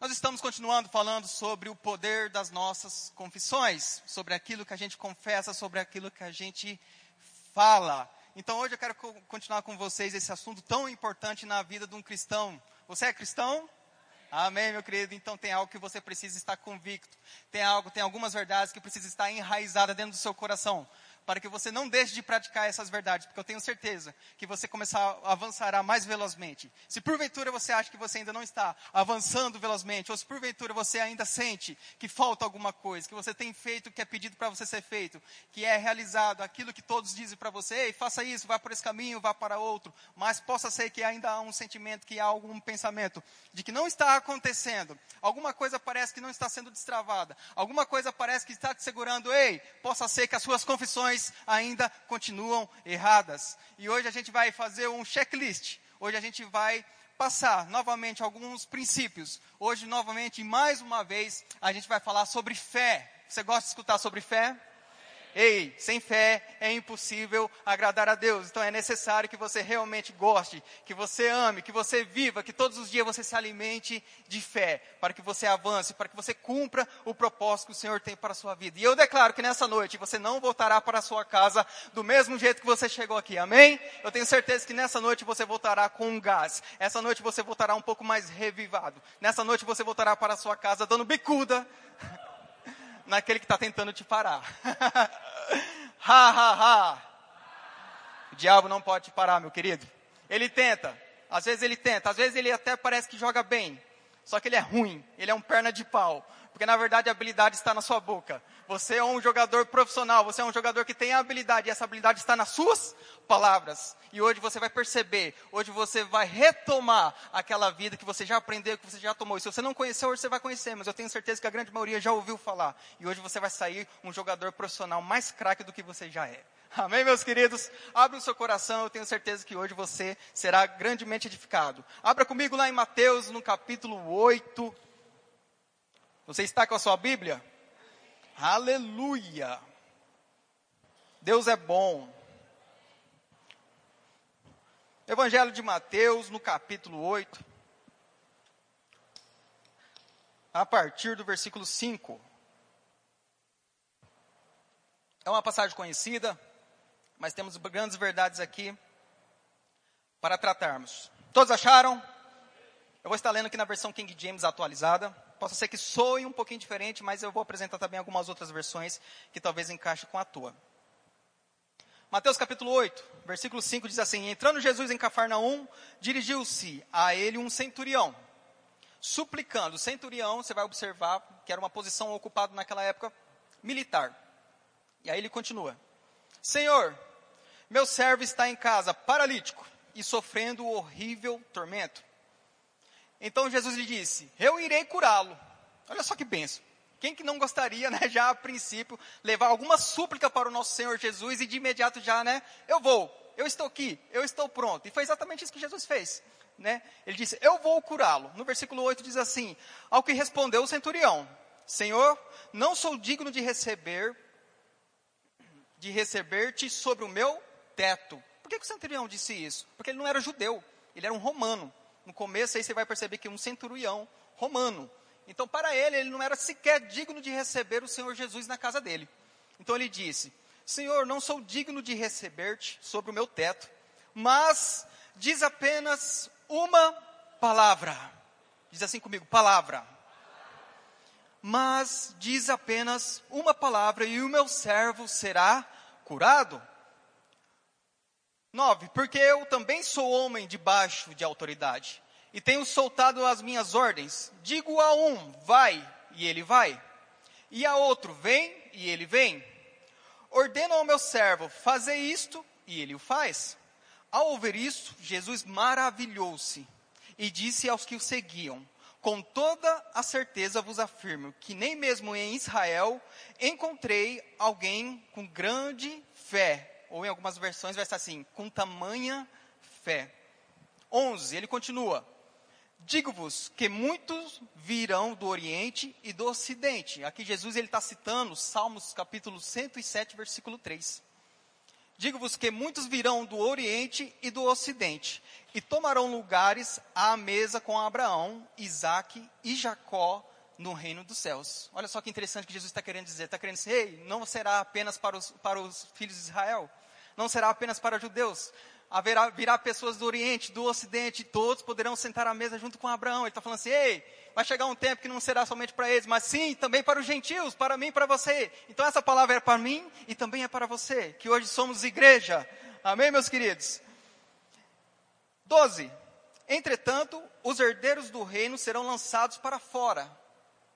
Nós estamos continuando falando sobre o poder das nossas confissões, sobre aquilo que a gente confessa, sobre aquilo que a gente fala. Então hoje eu quero continuar com vocês esse assunto tão importante na vida de um cristão. Você é cristão? Amém, meu querido? Então tem algo que você precisa estar convicto. Tem algo, tem algumas verdades que precisam estar enraizadas dentro do seu coração para que você não deixe de praticar essas verdades, porque eu tenho certeza que você começar, avançará mais velozmente. Se porventura você acha que você ainda não está avançando velozmente, ou se porventura você ainda sente que falta alguma coisa, que você tem feito o que é pedido para você ser feito, que é realizado aquilo que todos dizem para você, ei, faça isso, vá por esse caminho, vá para outro, mas possa ser que ainda há um sentimento, que há algum pensamento de que não está acontecendo, alguma coisa parece que não está sendo destravada, alguma coisa parece que está te segurando, ei, possa ser que as suas confissões ainda continuam erradas. E hoje a gente vai fazer um checklist. Hoje a gente vai passar novamente alguns princípios. Hoje, novamente, mais uma vez, a gente vai falar sobre fé. Você gosta de escutar sobre fé? Ei, sem fé é impossível agradar a Deus. Então é necessário que você realmente goste, que você ame, que você viva, que todos os dias você se alimente de fé, para que você avance, para que você cumpra o propósito que o Senhor tem para a sua vida. E eu declaro que nessa noite você não voltará para a sua casa do mesmo jeito que você chegou aqui. Amém? Eu tenho certeza que nessa noite você voltará com um gás. Essa noite você voltará um pouco mais revivado. Nessa noite você voltará para a sua casa dando bicuda naquele que está tentando te parar. ha, ha, ha. O diabo não pode te parar, meu querido. Ele tenta. Às vezes ele tenta. Às vezes ele até parece que joga bem. Só que ele é ruim. Ele é um perna de pau. Porque na verdade a habilidade está na sua boca. Você é um jogador profissional, você é um jogador que tem a habilidade, e essa habilidade está nas suas palavras. E hoje você vai perceber, hoje você vai retomar aquela vida que você já aprendeu, que você já tomou. E se você não conheceu, hoje você vai conhecer, mas eu tenho certeza que a grande maioria já ouviu falar. E hoje você vai sair um jogador profissional mais craque do que você já é. Amém, meus queridos? Abra o seu coração, eu tenho certeza que hoje você será grandemente edificado. Abra comigo lá em Mateus, no capítulo 8. Você está com a sua Bíblia? Aleluia! Deus é bom. Evangelho de Mateus, no capítulo 8, a partir do versículo 5. É uma passagem conhecida, mas temos grandes verdades aqui para tratarmos. Todos acharam? Eu vou estar lendo aqui na versão King James atualizada. Possa ser que soe um pouquinho diferente, mas eu vou apresentar também algumas outras versões que talvez encaixe com a tua. Mateus capítulo 8, versículo 5 diz assim: Entrando Jesus em Cafarnaum, dirigiu-se a ele um centurião, suplicando. O centurião, você vai observar que era uma posição ocupada naquela época militar. E aí ele continua: Senhor, meu servo está em casa, paralítico e sofrendo horrível tormento. Então Jesus lhe disse: Eu irei curá-lo. Olha só que benção. Quem que não gostaria, né, já a princípio, levar alguma súplica para o nosso Senhor Jesus e de imediato já, né, eu vou, eu estou aqui, eu estou pronto. E foi exatamente isso que Jesus fez, né? Ele disse: "Eu vou curá-lo". No versículo 8 diz assim: Ao que respondeu o centurião: Senhor, não sou digno de receber de receber-te sobre o meu teto. Por que, que o centurião disse isso? Porque ele não era judeu, ele era um romano. No começo aí você vai perceber que é um centurião romano. Então, para ele, ele não era sequer digno de receber o Senhor Jesus na casa dele. Então ele disse: Senhor, não sou digno de receber-te sobre o meu teto, mas diz apenas uma palavra. Diz assim comigo: palavra. Mas diz apenas uma palavra e o meu servo será curado. 9. Porque eu também sou homem debaixo de autoridade, e tenho soltado as minhas ordens. Digo a um, vai, e ele vai. E a outro, vem, e ele vem. Ordeno ao meu servo, fazer isto, e ele o faz. Ao ouvir isto, Jesus maravilhou-se e disse aos que o seguiam: Com toda a certeza vos afirmo que nem mesmo em Israel encontrei alguém com grande fé ou em algumas versões vai estar assim, com tamanha fé. 11, ele continua: Digo-vos que muitos virão do Oriente e do Ocidente. Aqui Jesus ele está citando Salmos capítulo 107, versículo 3. Digo-vos que muitos virão do Oriente e do Ocidente e tomarão lugares à mesa com Abraão, Isaque e Jacó no reino dos céus. Olha só que interessante que Jesus está querendo dizer. Está querendo dizer, ei, não será apenas para os, para os filhos de Israel, não será apenas para os judeus. Haverá, virá pessoas do Oriente, do Ocidente, todos poderão sentar à mesa junto com Abraão. Ele está falando assim, ei, vai chegar um tempo que não será somente para eles, mas sim também para os gentios, para mim e para você. Então essa palavra é para mim e também é para você, que hoje somos igreja. Amém, meus queridos? 12. Entretanto, os herdeiros do reino serão lançados para fora.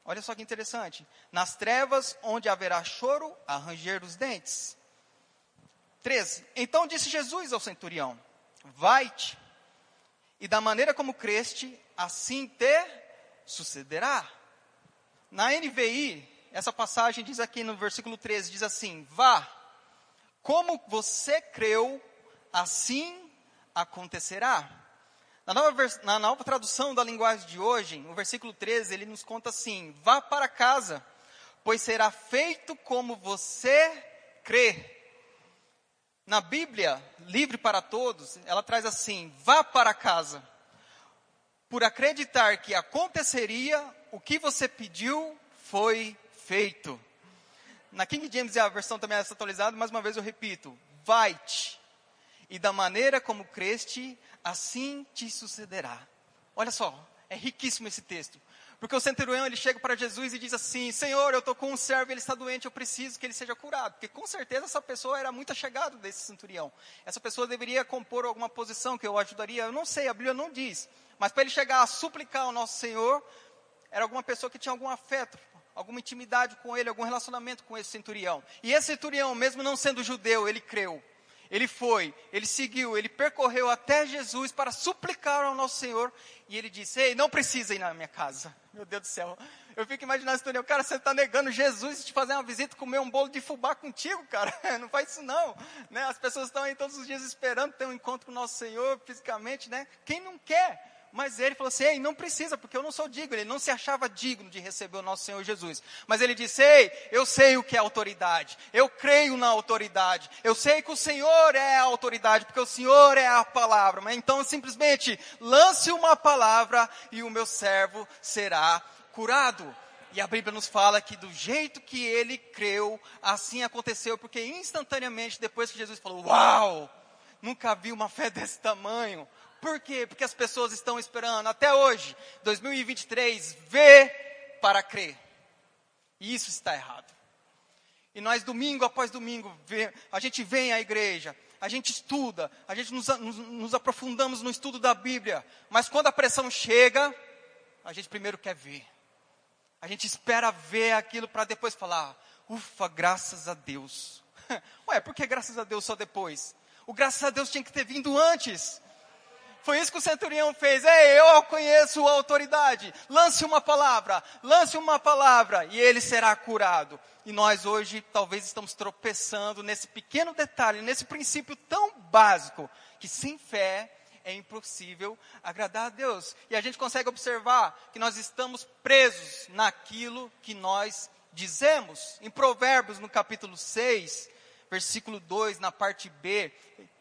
Olha só que interessante. Nas trevas, onde haverá choro, a ranger dos dentes. 13. Então disse Jesus ao centurião: Vai-te, e da maneira como creste, assim te sucederá. Na NVI, essa passagem diz aqui no versículo 13, diz assim: Vá, como você creu, assim acontecerá. Na nova, na nova tradução da linguagem de hoje, no versículo 13, ele nos conta assim: Vá para casa, pois será feito como você crê. Na Bíblia, livre para todos, ela traz assim: Vá para casa, por acreditar que aconteceria o que você pediu foi feito. Na King James, a versão também é atualizada, mais uma vez eu repito: Vai-te, e da maneira como creste, assim te sucederá. Olha só, é riquíssimo esse texto. Porque o centurião ele chega para Jesus e diz assim: Senhor, eu estou com um servo, ele está doente, eu preciso que ele seja curado. Porque com certeza essa pessoa era muito chegada desse centurião. Essa pessoa deveria compor alguma posição que eu ajudaria. Eu não sei, a Bíblia não diz. Mas para ele chegar a suplicar ao nosso Senhor, era alguma pessoa que tinha algum afeto, alguma intimidade com ele, algum relacionamento com esse centurião. E esse centurião, mesmo não sendo judeu, ele creu. Ele foi, ele seguiu, ele percorreu até Jesus para suplicar ao nosso Senhor. E ele disse: Ei, não precisa ir na minha casa. Meu Deus do céu. Eu fico imaginando esse o cara, você está negando Jesus te fazer uma visita, comer um bolo de fubá contigo, cara. Não faz isso não. Né? As pessoas estão aí todos os dias esperando ter um encontro com o nosso Senhor fisicamente, né? Quem não quer? Mas ele falou assim: Ei, não precisa, porque eu não sou digno. Ele não se achava digno de receber o nosso Senhor Jesus. Mas ele disse: Ei, eu sei o que é autoridade. Eu creio na autoridade. Eu sei que o Senhor é a autoridade, porque o Senhor é a palavra. Mas então simplesmente lance uma palavra e o meu servo será curado. E a Bíblia nos fala que do jeito que ele creu, assim aconteceu, porque instantaneamente depois que Jesus falou: Uau! Nunca vi uma fé desse tamanho. Por quê? Porque as pessoas estão esperando até hoje, 2023, ver para crer. E isso está errado. E nós, domingo após domingo, a gente vem à igreja, a gente estuda, a gente nos, nos, nos aprofundamos no estudo da Bíblia. Mas quando a pressão chega, a gente primeiro quer ver. A gente espera ver aquilo para depois falar, ufa, graças a Deus. Ué, por que graças a Deus só depois? O graças a Deus tinha que ter vindo antes. Foi isso que o centurião fez. Ei, eu conheço a autoridade. Lance uma palavra, lance uma palavra e ele será curado. E nós hoje talvez estamos tropeçando nesse pequeno detalhe, nesse princípio tão básico, que sem fé é impossível agradar a Deus. E a gente consegue observar que nós estamos presos naquilo que nós dizemos. Em Provérbios, no capítulo 6, versículo 2, na parte B,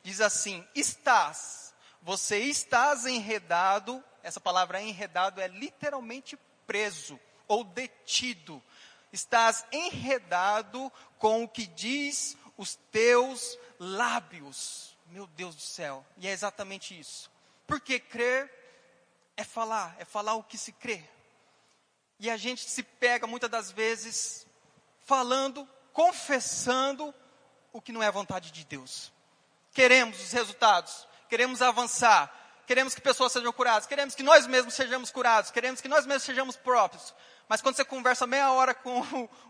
diz assim: Estás você estás enredado, essa palavra enredado é literalmente preso ou detido. Estás enredado com o que diz os teus lábios. Meu Deus do céu. E é exatamente isso. Porque crer é falar, é falar o que se crê. E a gente se pega muitas das vezes falando, confessando o que não é a vontade de Deus. Queremos os resultados, queremos avançar, queremos que pessoas sejam curadas, queremos que nós mesmos sejamos curados, queremos que nós mesmos sejamos próprios. Mas quando você conversa meia hora com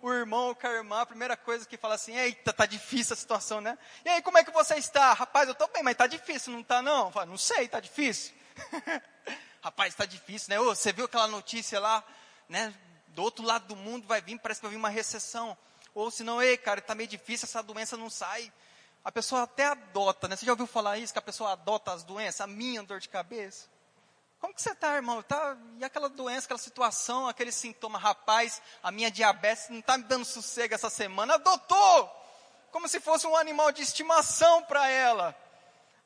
o, irmão ou com a irmã, a primeira coisa que fala assim, eita, tá difícil a situação, né? E aí, como é que você está? Rapaz, eu tô bem, mas tá difícil, não tá não? Falo, não sei, tá difícil. Rapaz, tá difícil, né? Ô, você viu aquela notícia lá, né? Do outro lado do mundo vai vir, parece que vai vir uma recessão. Ou se não, ei, cara, tá meio difícil, essa doença não sai a pessoa até adota, né? Você já ouviu falar isso, que a pessoa adota as doenças? A minha dor de cabeça. Como que você está, irmão? Tá, e aquela doença, aquela situação, aquele sintoma? Rapaz, a minha diabetes não está me dando sossego essa semana. Adotou! como se fosse um animal de estimação para ela.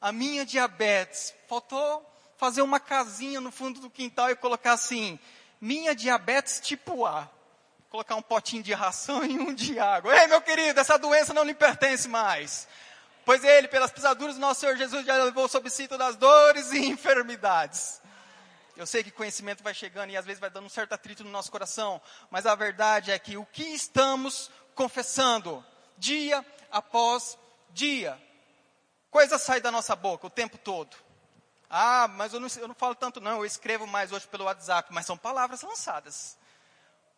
A minha diabetes, faltou fazer uma casinha no fundo do quintal e colocar assim, minha diabetes tipo A. Colocar um potinho de ração e um de água. Ei, meu querido, essa doença não lhe pertence mais. Pois ele, pelas pisaduras do nosso Senhor Jesus, já levou sob si todas as dores e enfermidades. Eu sei que conhecimento vai chegando e às vezes vai dando um certo atrito no nosso coração, mas a verdade é que o que estamos confessando, dia após dia, coisa sai da nossa boca o tempo todo. Ah, mas eu não, eu não falo tanto não, eu escrevo mais hoje pelo WhatsApp, mas são palavras lançadas.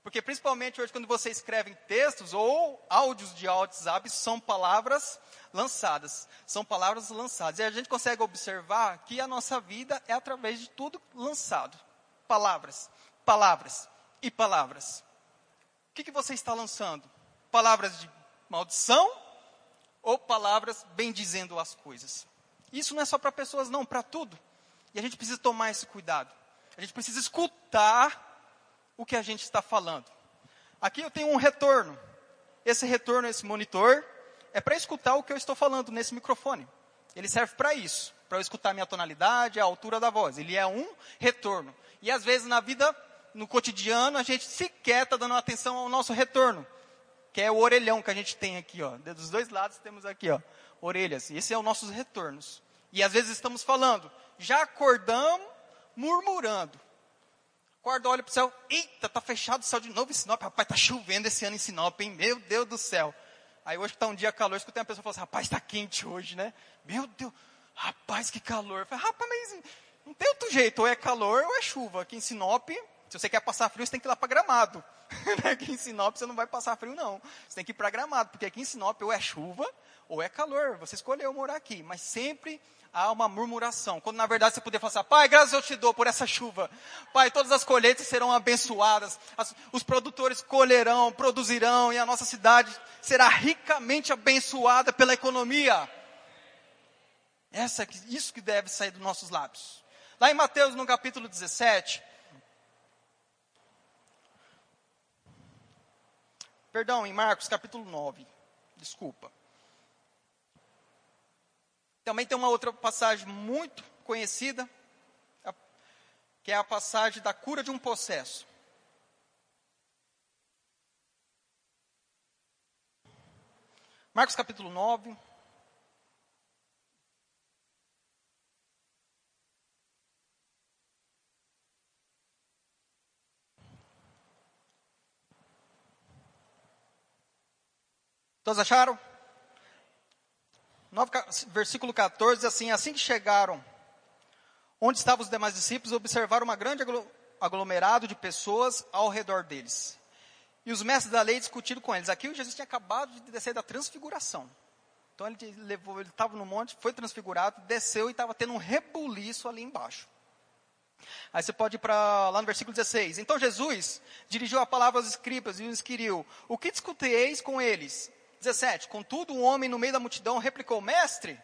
Porque principalmente hoje quando você escreve textos ou áudios de WhatsApp, são palavras lançadas. São palavras lançadas. E a gente consegue observar que a nossa vida é através de tudo lançado. Palavras, palavras e palavras. O que, que você está lançando? Palavras de maldição ou palavras bendizendo as coisas? Isso não é só para pessoas, não, para tudo. E a gente precisa tomar esse cuidado. A gente precisa escutar o que a gente está falando. Aqui eu tenho um retorno. Esse retorno, esse monitor, é para escutar o que eu estou falando nesse microfone. Ele serve para isso, para eu escutar a minha tonalidade, a altura da voz. Ele é um retorno. E às vezes na vida, no cotidiano, a gente sequer está dando atenção ao nosso retorno, que é o orelhão que a gente tem aqui, ó. Dos dois lados temos aqui, ó, orelhas. Esse é os nossos retornos. E às vezes estamos falando, já acordamos murmurando. Acorda, olha para o céu, eita, está fechado o céu de novo em Sinop. Rapaz, está chovendo esse ano em Sinop, hein? Meu Deus do céu. Aí hoje que está um dia calor, escutei uma pessoa falar assim, rapaz, está quente hoje, né? Meu Deus, rapaz, que calor. Falei, rapaz, mas não tem outro jeito, ou é calor ou é chuva. Aqui em Sinop, se você quer passar frio, você tem que ir lá para Gramado. aqui em Sinop você não vai passar frio, não. Você tem que ir para Gramado, porque aqui em Sinop ou é chuva ou é calor. Você escolheu morar aqui, mas sempre há uma murmuração. Quando na verdade você poderia falar assim, Pai, graças eu te dou por essa chuva. Pai, todas as colheitas serão abençoadas. As, os produtores colherão, produzirão e a nossa cidade será ricamente abençoada pela economia. Essa, isso que deve sair dos nossos lábios. Lá em Mateus, no capítulo 17, perdão, em Marcos, capítulo 9, desculpa. Também tem uma outra passagem muito conhecida, que é a passagem da cura de um possesso. Marcos capítulo 9. Todos acharam? 9, versículo 14, assim, assim que chegaram onde estavam os demais discípulos, observaram uma grande aglomerado de pessoas ao redor deles. E os mestres da lei discutiram com eles. Aqui Jesus tinha acabado de descer da transfiguração. Então ele levou, ele estava no monte, foi transfigurado, desceu e estava tendo um rebuliço ali embaixo. Aí você pode ir para lá no versículo 16. Então Jesus dirigiu a palavra aos escribas e os inquiriu: O que discuteis com eles? 17. Contudo, um homem no meio da multidão replicou: Mestre,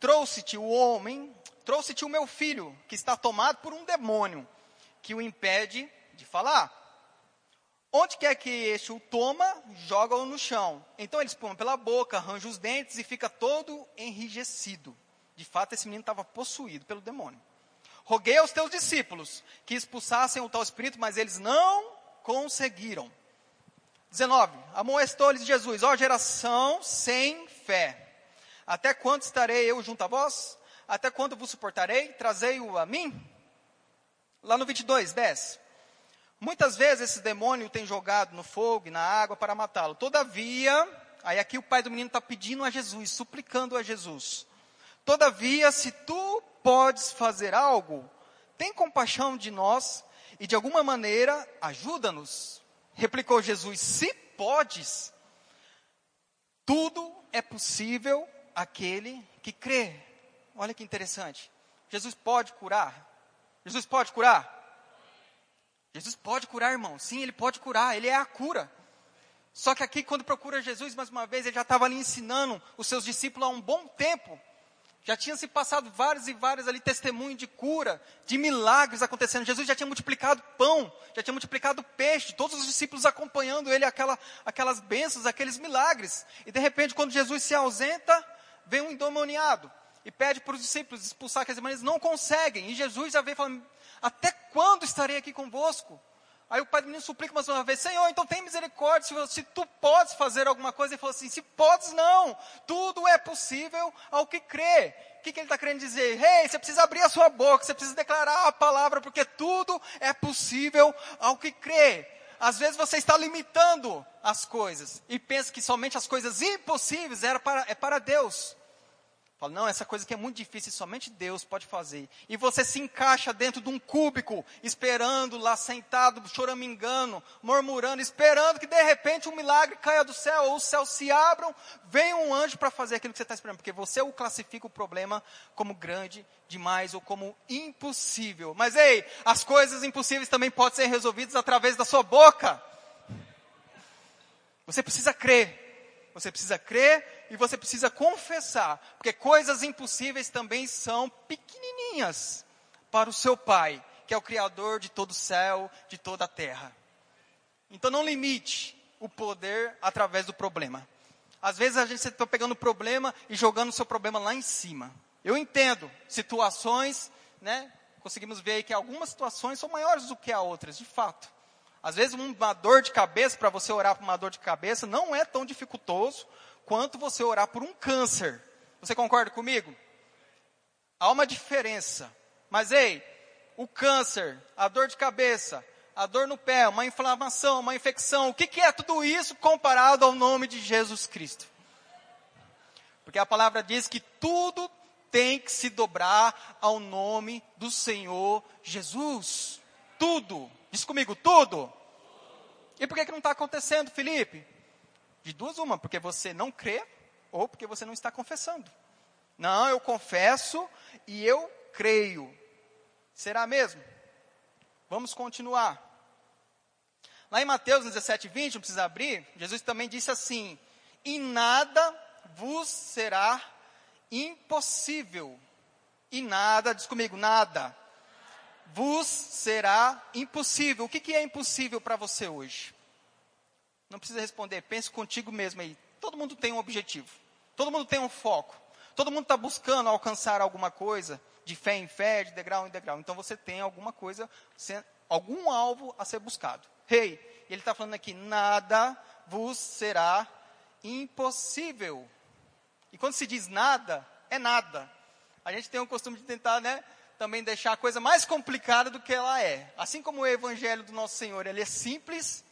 trouxe-te o homem, trouxe-te o meu filho, que está tomado por um demônio, que o impede de falar. Onde quer que este o toma, joga-o no chão. Então ele espuma pela boca, arranja os dentes e fica todo enrijecido. De fato, esse menino estava possuído pelo demônio. Roguei aos teus discípulos que expulsassem o tal espírito, mas eles não conseguiram. 19. Amoestou-lhes Jesus, ó geração sem fé. Até quando estarei eu junto a vós? Até quando vos suportarei? Trazei-o a mim? Lá no 22, 10. Muitas vezes esse demônio tem jogado no fogo e na água para matá-lo. Todavia, aí aqui o pai do menino está pedindo a Jesus, suplicando a Jesus. Todavia, se tu podes fazer algo, tem compaixão de nós e de alguma maneira ajuda-nos. Replicou Jesus: Se podes, tudo é possível aquele que crê. Olha que interessante. Jesus pode curar. Jesus pode curar. Jesus pode curar, irmão. Sim, ele pode curar. Ele é a cura. Só que aqui, quando procura Jesus, mais uma vez, ele já estava ali ensinando os seus discípulos há um bom tempo Já tinha se passado vários e vários ali testemunhos de cura, de milagres acontecendo. Jesus já tinha multiplicado pão, já tinha multiplicado peixe, todos os discípulos acompanhando ele, aquela, aquelas bênçãos, aqueles milagres. E de repente, quando Jesus se ausenta, vem um endemoniado e pede para os discípulos expulsar aqueles demônios. Não conseguem. E Jesus já vem falando: Até quando estarei aqui convosco? Aí o pai do menino suplica mais uma vez, Senhor, então tem misericórdia, se, se, tu podes fazer alguma coisa. Ele falou assim, se podes não, tudo é possível ao que crê. O que, que ele está querendo dizer? Ei, hey, você precisa abrir a sua boca, você precisa declarar a palavra, porque tudo é possível ao que crê. Às vezes você está limitando as coisas e pensa que somente as coisas impossíveis era para, é para Deus. Fala, não, essa coisa que é muito difícil, somente Deus pode fazer. E você se encaixa dentro de um cúbico, esperando lá sentado, choramingando, murmurando, esperando que de repente um milagre caia do céu, ou os céus se abram, venha um anjo para fazer aquilo que você está esperando. Porque você o classifica o problema como grande demais ou como impossível. Mas ei, as coisas impossíveis também podem ser resolvidas através da sua boca. Você precisa crer. Você precisa crer e você precisa confessar, porque coisas impossíveis também são pequenininhas para o seu Pai, que é o Criador de todo o céu, de toda a terra. Então não limite o poder através do problema. Às vezes a gente está pegando o problema e jogando o seu problema lá em cima. Eu entendo situações, né? Conseguimos ver aí que algumas situações são maiores do que as outras, de fato. Às vezes uma dor de cabeça, para você orar por uma dor de cabeça, não é tão dificultoso quanto você orar por um câncer. Você concorda comigo? Há uma diferença. Mas ei, o câncer, a dor de cabeça, a dor no pé, uma inflamação, uma infecção, o que, que é tudo isso comparado ao nome de Jesus Cristo? Porque a palavra diz que tudo tem que se dobrar ao nome do Senhor Jesus. Tudo. Diz comigo, tudo. E por que, que não está acontecendo, Felipe? De duas uma, porque você não crê ou porque você não está confessando. Não, eu confesso e eu creio. Será mesmo? Vamos continuar. Lá em Mateus 17, 20, não precisa abrir, Jesus também disse assim: E nada vos será impossível. E nada, diz comigo, nada vos será impossível. O que, que é impossível para você hoje? Não precisa responder, pense contigo mesmo aí. Todo mundo tem um objetivo, todo mundo tem um foco, todo mundo está buscando alcançar alguma coisa, de fé em fé, de degrau em degrau. Então você tem alguma coisa, algum alvo a ser buscado. Rei, hey, ele está falando aqui: nada vos será impossível. E quando se diz nada, é nada. A gente tem o costume de tentar, né? também deixar a coisa mais complicada do que ela é. Assim como o evangelho do nosso Senhor, ele é simples,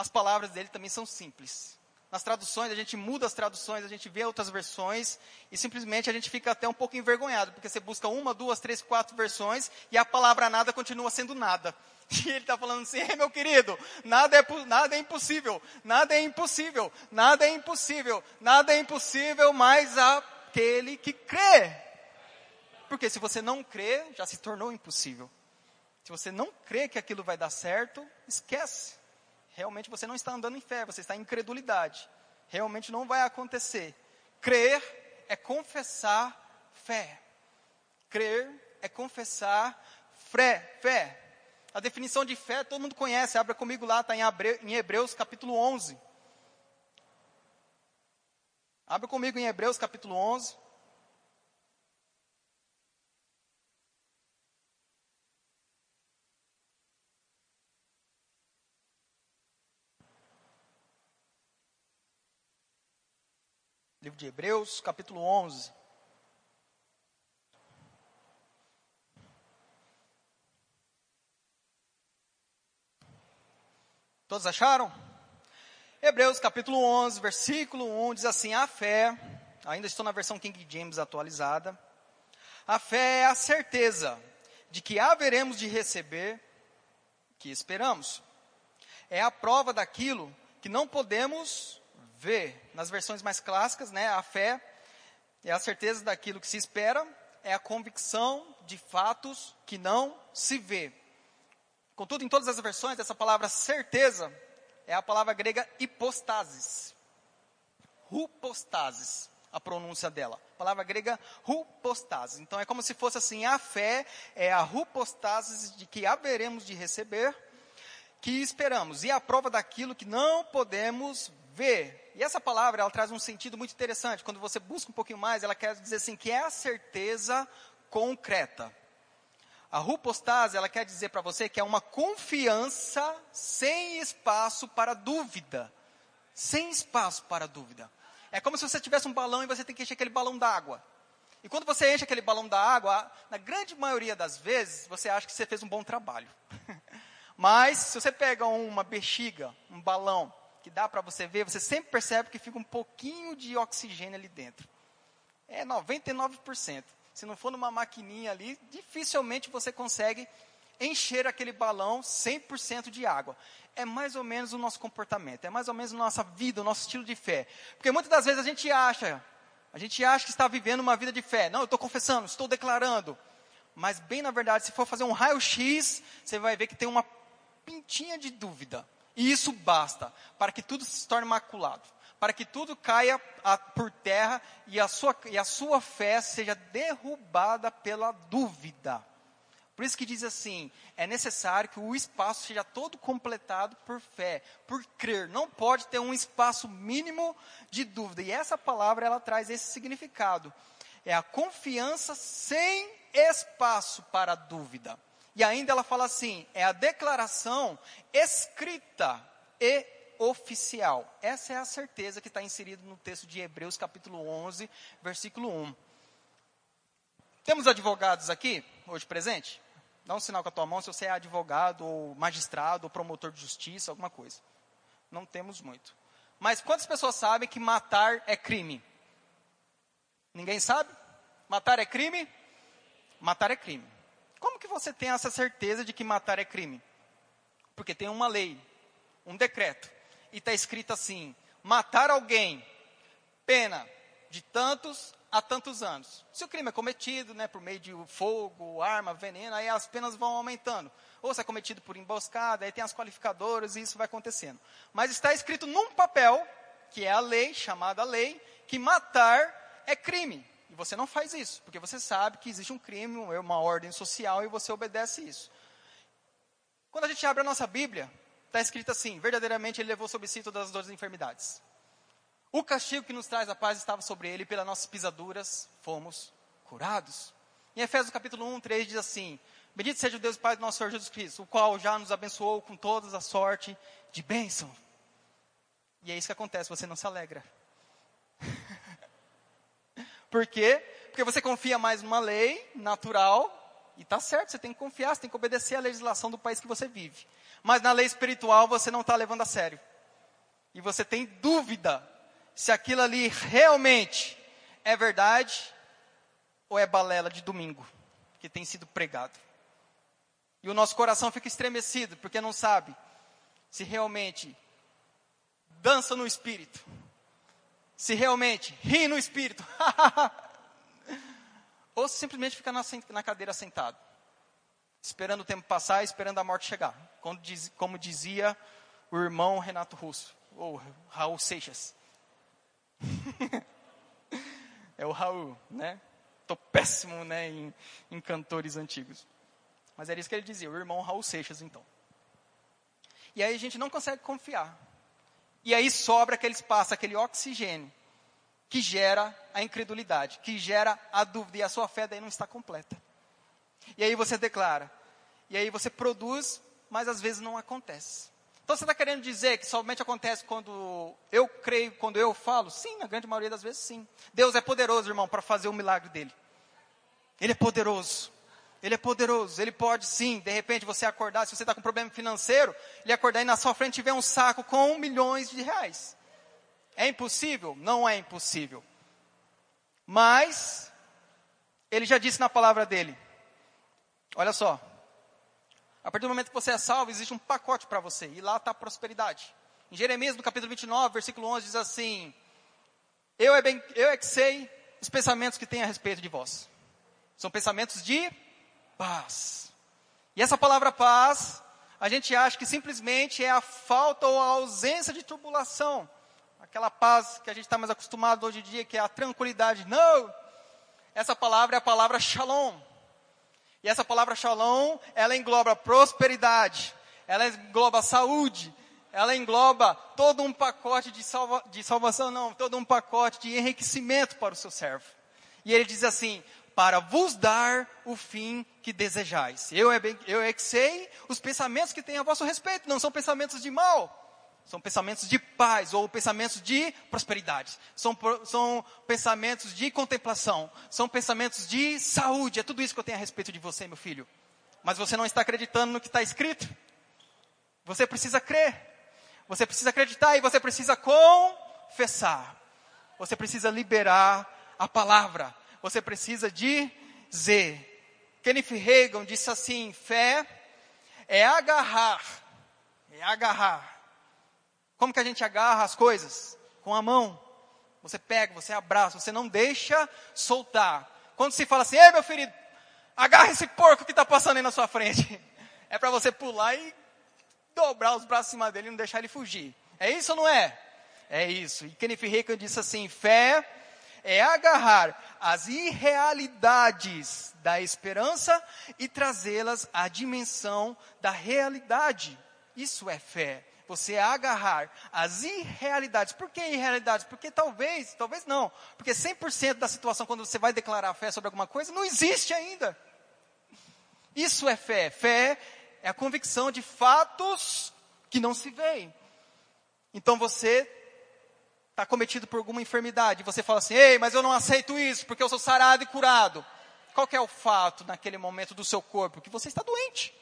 as palavras dele também são simples. Nas traduções, a gente muda as traduções, a gente vê outras versões e simplesmente a gente fica até um pouco envergonhado, porque você busca uma, duas, três, quatro versões e a palavra nada continua sendo nada. E ele está falando assim, hey, meu querido, nada é, nada é impossível, nada é impossível, nada é impossível, nada é impossível, mas aquele que crê. Porque se você não crê, já se tornou impossível. Se você não crê que aquilo vai dar certo, esquece. Realmente você não está andando em fé, você está em incredulidade. Realmente não vai acontecer. Crer é confessar fé. Crer é confessar fé. fé. A definição de fé todo mundo conhece, abra comigo lá, está em Hebreus capítulo 11. Abra comigo em Hebreus capítulo 11. Livro de Hebreus, capítulo 11. Todos acharam? Hebreus capítulo 11, versículo 1 diz assim: A fé, ainda estou na versão King James atualizada. A fé é a certeza de que haveremos de receber que esperamos. É a prova daquilo que não podemos vê. Nas versões mais clássicas, né, a fé é a certeza daquilo que se espera, é a convicção de fatos que não se vê. Contudo, em todas as versões, essa palavra certeza é a palavra grega hipostasis. Hupostasis. a pronúncia dela. A palavra grega hupostasis. Então é como se fosse assim, a fé é a hupostasis de que haveremos de receber, que esperamos, e a prova daquilo que não podemos ver. E essa palavra, ela traz um sentido muito interessante. Quando você busca um pouquinho mais, ela quer dizer assim, que é a certeza concreta. A rupostase, ela quer dizer para você que é uma confiança sem espaço para dúvida. Sem espaço para dúvida. É como se você tivesse um balão e você tem que encher aquele balão d'água. E quando você enche aquele balão d'água, na grande maioria das vezes, você acha que você fez um bom trabalho. Mas, se você pega uma bexiga, um balão, que dá para você ver, você sempre percebe que fica um pouquinho de oxigênio ali dentro. É 99% se não for numa maquininha ali, dificilmente você consegue encher aquele balão 100% de água. É mais ou menos o nosso comportamento, é mais ou menos a nossa vida, o nosso estilo de fé. Porque muitas das vezes a gente acha, a gente acha que está vivendo uma vida de fé. Não, eu estou confessando, estou declarando. Mas bem na verdade, se for fazer um raio-x, você vai ver que tem uma pintinha de dúvida. E isso basta para que tudo se torne maculado para que tudo caia a, por terra e a, sua, e a sua fé seja derrubada pela dúvida. Por isso que diz assim: é necessário que o espaço seja todo completado por fé, por crer. Não pode ter um espaço mínimo de dúvida. E essa palavra ela traz esse significado. É a confiança sem espaço para dúvida. E ainda ela fala assim: é a declaração escrita e oficial. Essa é a certeza que está inserida no texto de Hebreus, capítulo 11, versículo 1. Temos advogados aqui, hoje presente? Dá um sinal com a tua mão se você é advogado, ou magistrado, ou promotor de justiça, alguma coisa. Não temos muito. Mas quantas pessoas sabem que matar é crime? Ninguém sabe? Matar é crime? Matar é crime. Como que você tem essa certeza de que matar é crime? Porque tem uma lei, um decreto e está escrito assim: matar alguém, pena de tantos a tantos anos. Se o crime é cometido né, por meio de fogo, arma, veneno, aí as penas vão aumentando. Ou se é cometido por emboscada, aí tem as qualificadoras e isso vai acontecendo. Mas está escrito num papel, que é a lei, chamada lei, que matar é crime. E você não faz isso, porque você sabe que existe um crime, uma ordem social e você obedece isso. Quando a gente abre a nossa Bíblia, está escrito assim: verdadeiramente ele levou sobre si todas as dores e enfermidades. O castigo que nos traz a paz estava sobre ele, e pelas nossas pisaduras fomos curados. Em Efésios capítulo 1, 3 diz assim: Bendito seja o Deus Pai do nosso Senhor Jesus Cristo, o qual já nos abençoou com toda a sorte de bênção. E é isso que acontece, você não se alegra. Por quê? Porque você confia mais numa lei natural, e está certo, você tem que confiar, você tem que obedecer à legislação do país que você vive mas na lei espiritual você não está levando a sério. E você tem dúvida se aquilo ali realmente é verdade ou é balela de domingo que tem sido pregado. E o nosso coração fica estremecido porque não sabe se realmente dança no espírito, se realmente ri no espírito, ou se simplesmente fica na, na cadeira sentado esperando o tempo passar, esperando a morte chegar. Diz, como dizia o irmão Renato Russo, ou Raul Seixas. é o Raul, né? Tô péssimo, né, em, em cantores antigos. Mas era isso que ele dizia, o irmão Raul Seixas, então. E aí a gente não consegue confiar. E aí sobra aquele espaço, aquele oxigênio, que gera a incredulidade, que gera a dúvida, e a sua fé daí não está completa. E aí você declara. E aí você produz, mas às vezes não acontece. Então você está querendo dizer que somente acontece quando eu creio, quando eu falo? Sim, na grande maioria das vezes sim. Deus é poderoso, irmão, para fazer o milagre dele. Ele é poderoso. Ele é poderoso. Ele pode sim, de repente você acordar, se você está com problema financeiro, ele acordar e na sua frente tiver um saco com milhões de reais. É impossível? Não é impossível. Mas, ele já disse na palavra dele, Olha só. A partir do momento que você é salvo, existe um pacote para você. E lá está a prosperidade. Em Jeremias, no capítulo 29, versículo 11, diz assim: eu é, bem, eu é que sei os pensamentos que tem a respeito de vós. São pensamentos de paz. E essa palavra paz, a gente acha que simplesmente é a falta ou a ausência de turbulação. aquela paz que a gente está mais acostumado hoje em dia, que é a tranquilidade. Não! Essa palavra é a palavra shalom. E essa palavra shalom, ela engloba prosperidade, ela engloba saúde, ela engloba todo um pacote de, salva, de salvação, não, todo um pacote de enriquecimento para o seu servo. E ele diz assim: para vos dar o fim que desejais. Eu é, bem, eu é que sei os pensamentos que tenho a vosso respeito, não são pensamentos de mal, são pensamentos de paz ou pensamentos de prosperidade. São, são pensamentos de contemplação. São pensamentos de saúde. É tudo isso que eu tenho a respeito de você, meu filho. Mas você não está acreditando no que está escrito. Você precisa crer. Você precisa acreditar e você precisa confessar. Você precisa liberar a palavra. Você precisa dizer. Kenneth Reagan disse assim: fé é agarrar, é agarrar como que a gente agarra as coisas? Com a mão. Você pega, você abraça, você não deixa soltar. Quando se fala assim, ei meu ferido, agarra esse porco que está passando aí na sua frente. É para você pular e dobrar os braços em cima dele e não deixar ele fugir. É isso ou não é? É isso. E Kenneth Reagan disse assim, fé é agarrar as irrealidades da esperança e trazê-las à dimensão da realidade. Isso é fé você agarrar as irrealidades. Por que irrealidades? Porque talvez, talvez não, porque 100% da situação quando você vai declarar fé sobre alguma coisa não existe ainda. Isso é fé. Fé é a convicção de fatos que não se veem. Então você está cometido por alguma enfermidade, você fala assim: "Ei, mas eu não aceito isso, porque eu sou sarado e curado". Qual é o fato naquele momento do seu corpo que você está doente?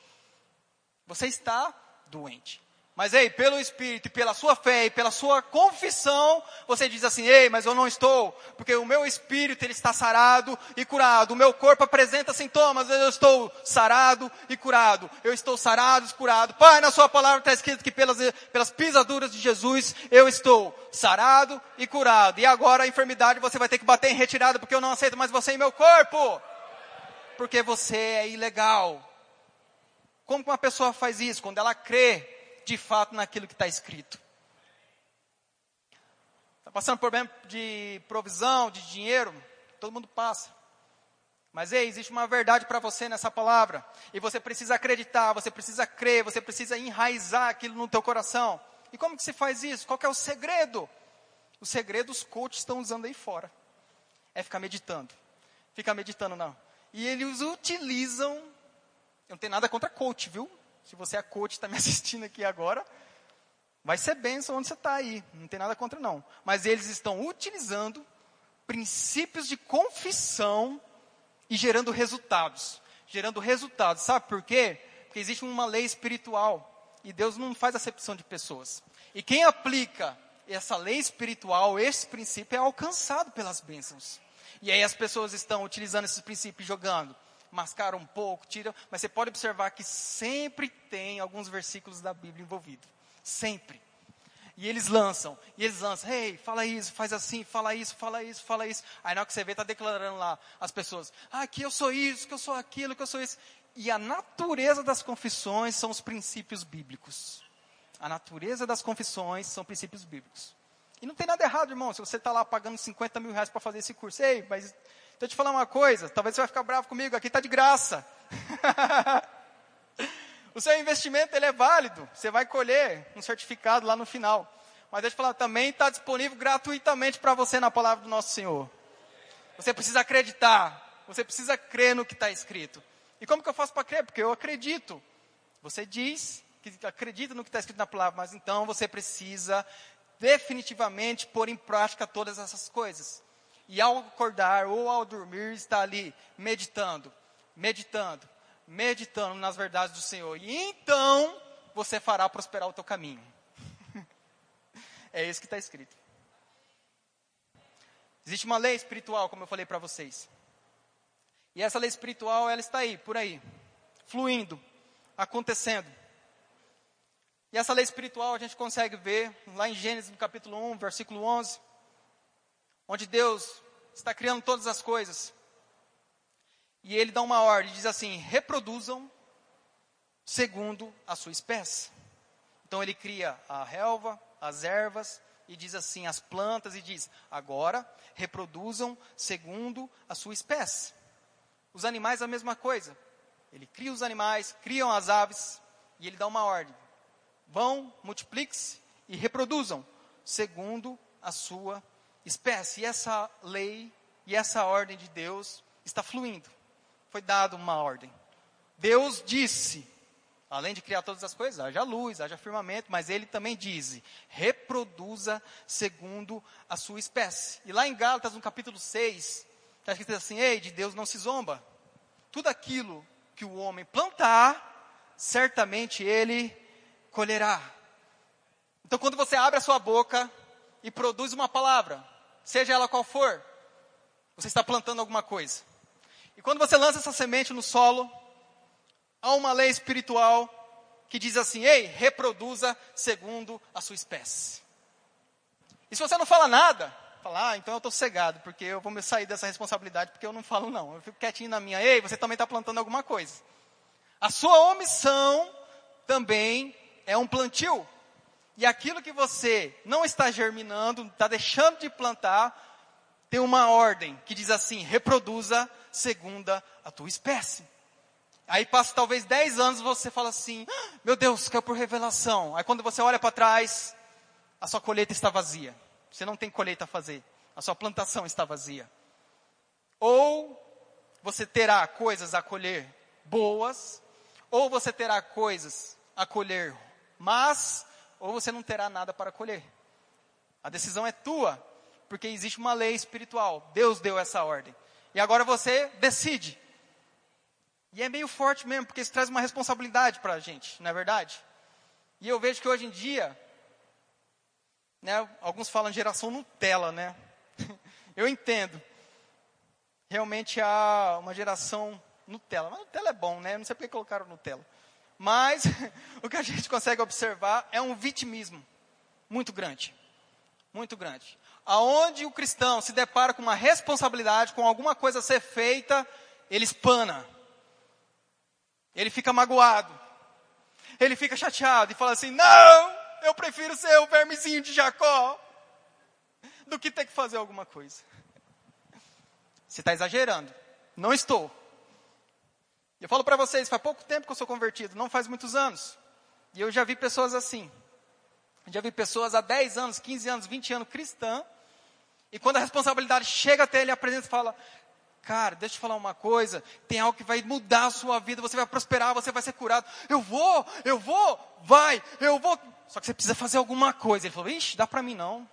Você está doente. Mas ei, pelo Espírito e pela sua fé e pela sua confissão, você diz assim, ei, mas eu não estou, porque o meu Espírito ele está sarado e curado. O meu corpo apresenta sintomas, eu estou sarado e curado. Eu estou sarado e curado. Pai, na sua palavra está escrito que pelas, pelas pisaduras de Jesus, eu estou sarado e curado. E agora a enfermidade você vai ter que bater em retirada, porque eu não aceito mais você em meu corpo. Porque você é ilegal. Como uma pessoa faz isso? Quando ela crê de fato naquilo que está escrito. Está passando problema de provisão, de dinheiro? Todo mundo passa. Mas ei, existe uma verdade para você nessa palavra. E você precisa acreditar, você precisa crer, você precisa enraizar aquilo no teu coração. E como que se faz isso? Qual é o segredo? O segredo os coaches estão usando aí fora. É ficar meditando. Ficar meditando, não. E eles utilizam. Eu não tenho nada contra coach, viu? Se você é coach está me assistindo aqui agora, vai ser bênção onde você está aí. Não tem nada contra não. Mas eles estão utilizando princípios de confissão e gerando resultados. Gerando resultados. Sabe por quê? Porque existe uma lei espiritual. E Deus não faz acepção de pessoas. E quem aplica essa lei espiritual, esse princípio é alcançado pelas bênçãos. E aí as pessoas estão utilizando esses princípios jogando mascara um pouco, tira, mas você pode observar que sempre tem alguns versículos da Bíblia envolvidos. Sempre. E eles lançam, e eles lançam, hey, fala isso, faz assim, fala isso, fala isso, fala isso. Aí na hora que você vê, está declarando lá as pessoas, ah, que eu sou isso, que eu sou aquilo, que eu sou isso. E a natureza das confissões são os princípios bíblicos. A natureza das confissões são princípios bíblicos. E não tem nada errado, irmão, se você está lá pagando 50 mil reais para fazer esse curso. Ei, mas Deixa eu te falar uma coisa, talvez você vai ficar bravo comigo, aqui está de graça. o seu investimento ele é válido, você vai colher um certificado lá no final. Mas deixa eu te falar, também está disponível gratuitamente para você na palavra do nosso Senhor. Você precisa acreditar, você precisa crer no que está escrito. E como que eu faço para crer? Porque eu acredito. Você diz que acredita no que está escrito na palavra, mas então você precisa definitivamente pôr em prática todas essas coisas e ao acordar ou ao dormir está ali meditando, meditando, meditando nas verdades do Senhor. E então você fará prosperar o teu caminho. é isso que está escrito. Existe uma lei espiritual, como eu falei para vocês. E essa lei espiritual, ela está aí, por aí, fluindo, acontecendo. E essa lei espiritual a gente consegue ver lá em Gênesis, no capítulo 1, versículo 11 onde Deus está criando todas as coisas. E ele dá uma ordem, diz assim: reproduzam segundo a sua espécie. Então ele cria a relva, as ervas, e diz assim: as plantas, e diz: agora reproduzam segundo a sua espécie. Os animais, a mesma coisa. Ele cria os animais, criam as aves, e ele dá uma ordem: vão, multipliquem-se e reproduzam segundo a sua espécie. E essa lei e essa ordem de Deus está fluindo. Foi dada uma ordem. Deus disse, além de criar todas as coisas, haja luz, haja firmamento, mas ele também diz: reproduza segundo a sua espécie. E lá em Gálatas, no capítulo 6, está escrito assim: Ei, de Deus não se zomba. Tudo aquilo que o homem plantar, certamente ele colherá. Então, quando você abre a sua boca e produz uma palavra, seja ela qual for, você está plantando alguma coisa. E quando você lança essa semente no solo, há uma lei espiritual que diz assim: ei, reproduza segundo a sua espécie. E se você não fala nada, fala, ah, então eu estou cegado, porque eu vou me sair dessa responsabilidade, porque eu não falo não. Eu fico quietinho na minha, ei, você também está plantando alguma coisa. A sua omissão também é um plantio. E aquilo que você não está germinando, está deixando de plantar, tem uma ordem que diz assim: reproduza segundo a tua espécie. Aí passa talvez 10 anos você fala assim: ah, meu Deus, caiu por revelação. Aí quando você olha para trás, a sua colheita está vazia. Você não tem colheita a fazer. A sua plantação está vazia. Ou você terá coisas a colher boas, ou você terá coisas a colher mas ou você não terá nada para colher. A decisão é tua, porque existe uma lei espiritual. Deus deu essa ordem. E agora você decide. E é meio forte mesmo, porque isso traz uma responsabilidade para a gente, não é verdade? E eu vejo que hoje em dia, né, alguns falam geração Nutella, né? eu entendo. Realmente há uma geração Nutella. Mas Nutella é bom, né? Eu não sei porque colocaram Nutella. Mas o que a gente consegue observar é um vitimismo muito grande. Muito grande. Aonde o cristão se depara com uma responsabilidade, com alguma coisa a ser feita, ele espana. Ele fica magoado. Ele fica chateado e fala assim: Não, eu prefiro ser o vermezinho de Jacó do que ter que fazer alguma coisa. Você está exagerando. Não estou. Eu falo para vocês, faz pouco tempo que eu sou convertido, não faz muitos anos. E eu já vi pessoas assim. Já vi pessoas há 10 anos, 15 anos, 20 anos cristã. E quando a responsabilidade chega até ele, apresenta e fala: Cara, deixa eu te falar uma coisa. Tem algo que vai mudar a sua vida. Você vai prosperar, você vai ser curado. Eu vou, eu vou, vai, eu vou. Só que você precisa fazer alguma coisa. Ele falou: Ixi, dá para mim não.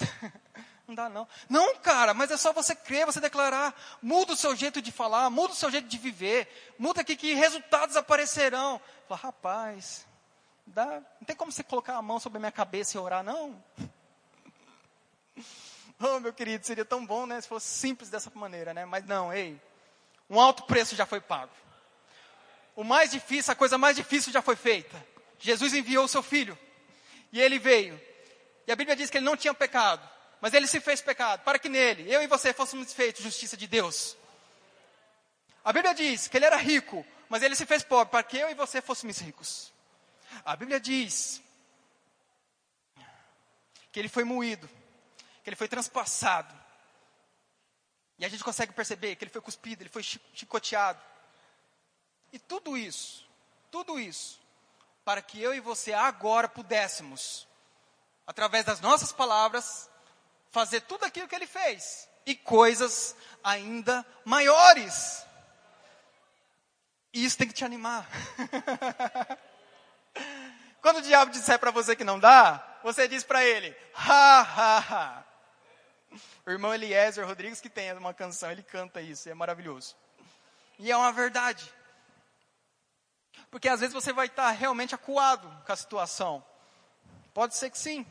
Não dá não. Não, cara, mas é só você crer, você declarar. Muda o seu jeito de falar, muda o seu jeito de viver. Muda aqui que resultados aparecerão. Fala, rapaz, dá, não tem como você colocar a mão sobre a minha cabeça e orar, não. Oh, meu querido, seria tão bom, né, se fosse simples dessa maneira, né? Mas não, ei. Um alto preço já foi pago. O mais difícil, a coisa mais difícil já foi feita. Jesus enviou o seu filho. E ele veio. E a Bíblia diz que ele não tinha pecado mas ele se fez pecado, para que nele, eu e você fôssemos feitos justiça de Deus. A Bíblia diz que ele era rico, mas ele se fez pobre, para que eu e você fôssemos ricos. A Bíblia diz que ele foi moído, que ele foi transpassado. E a gente consegue perceber que ele foi cuspido, ele foi chicoteado. E tudo isso, tudo isso, para que eu e você agora pudéssemos, através das nossas palavras, fazer tudo aquilo que ele fez e coisas ainda maiores. E isso tem que te animar. Quando o diabo disser para você que não dá, você diz para ele, ha, ha, ha. O irmão Eliezer Rodrigues que tem uma canção, ele canta isso, é maravilhoso. E é uma verdade. Porque às vezes você vai estar realmente acuado com a situação. Pode ser que sim.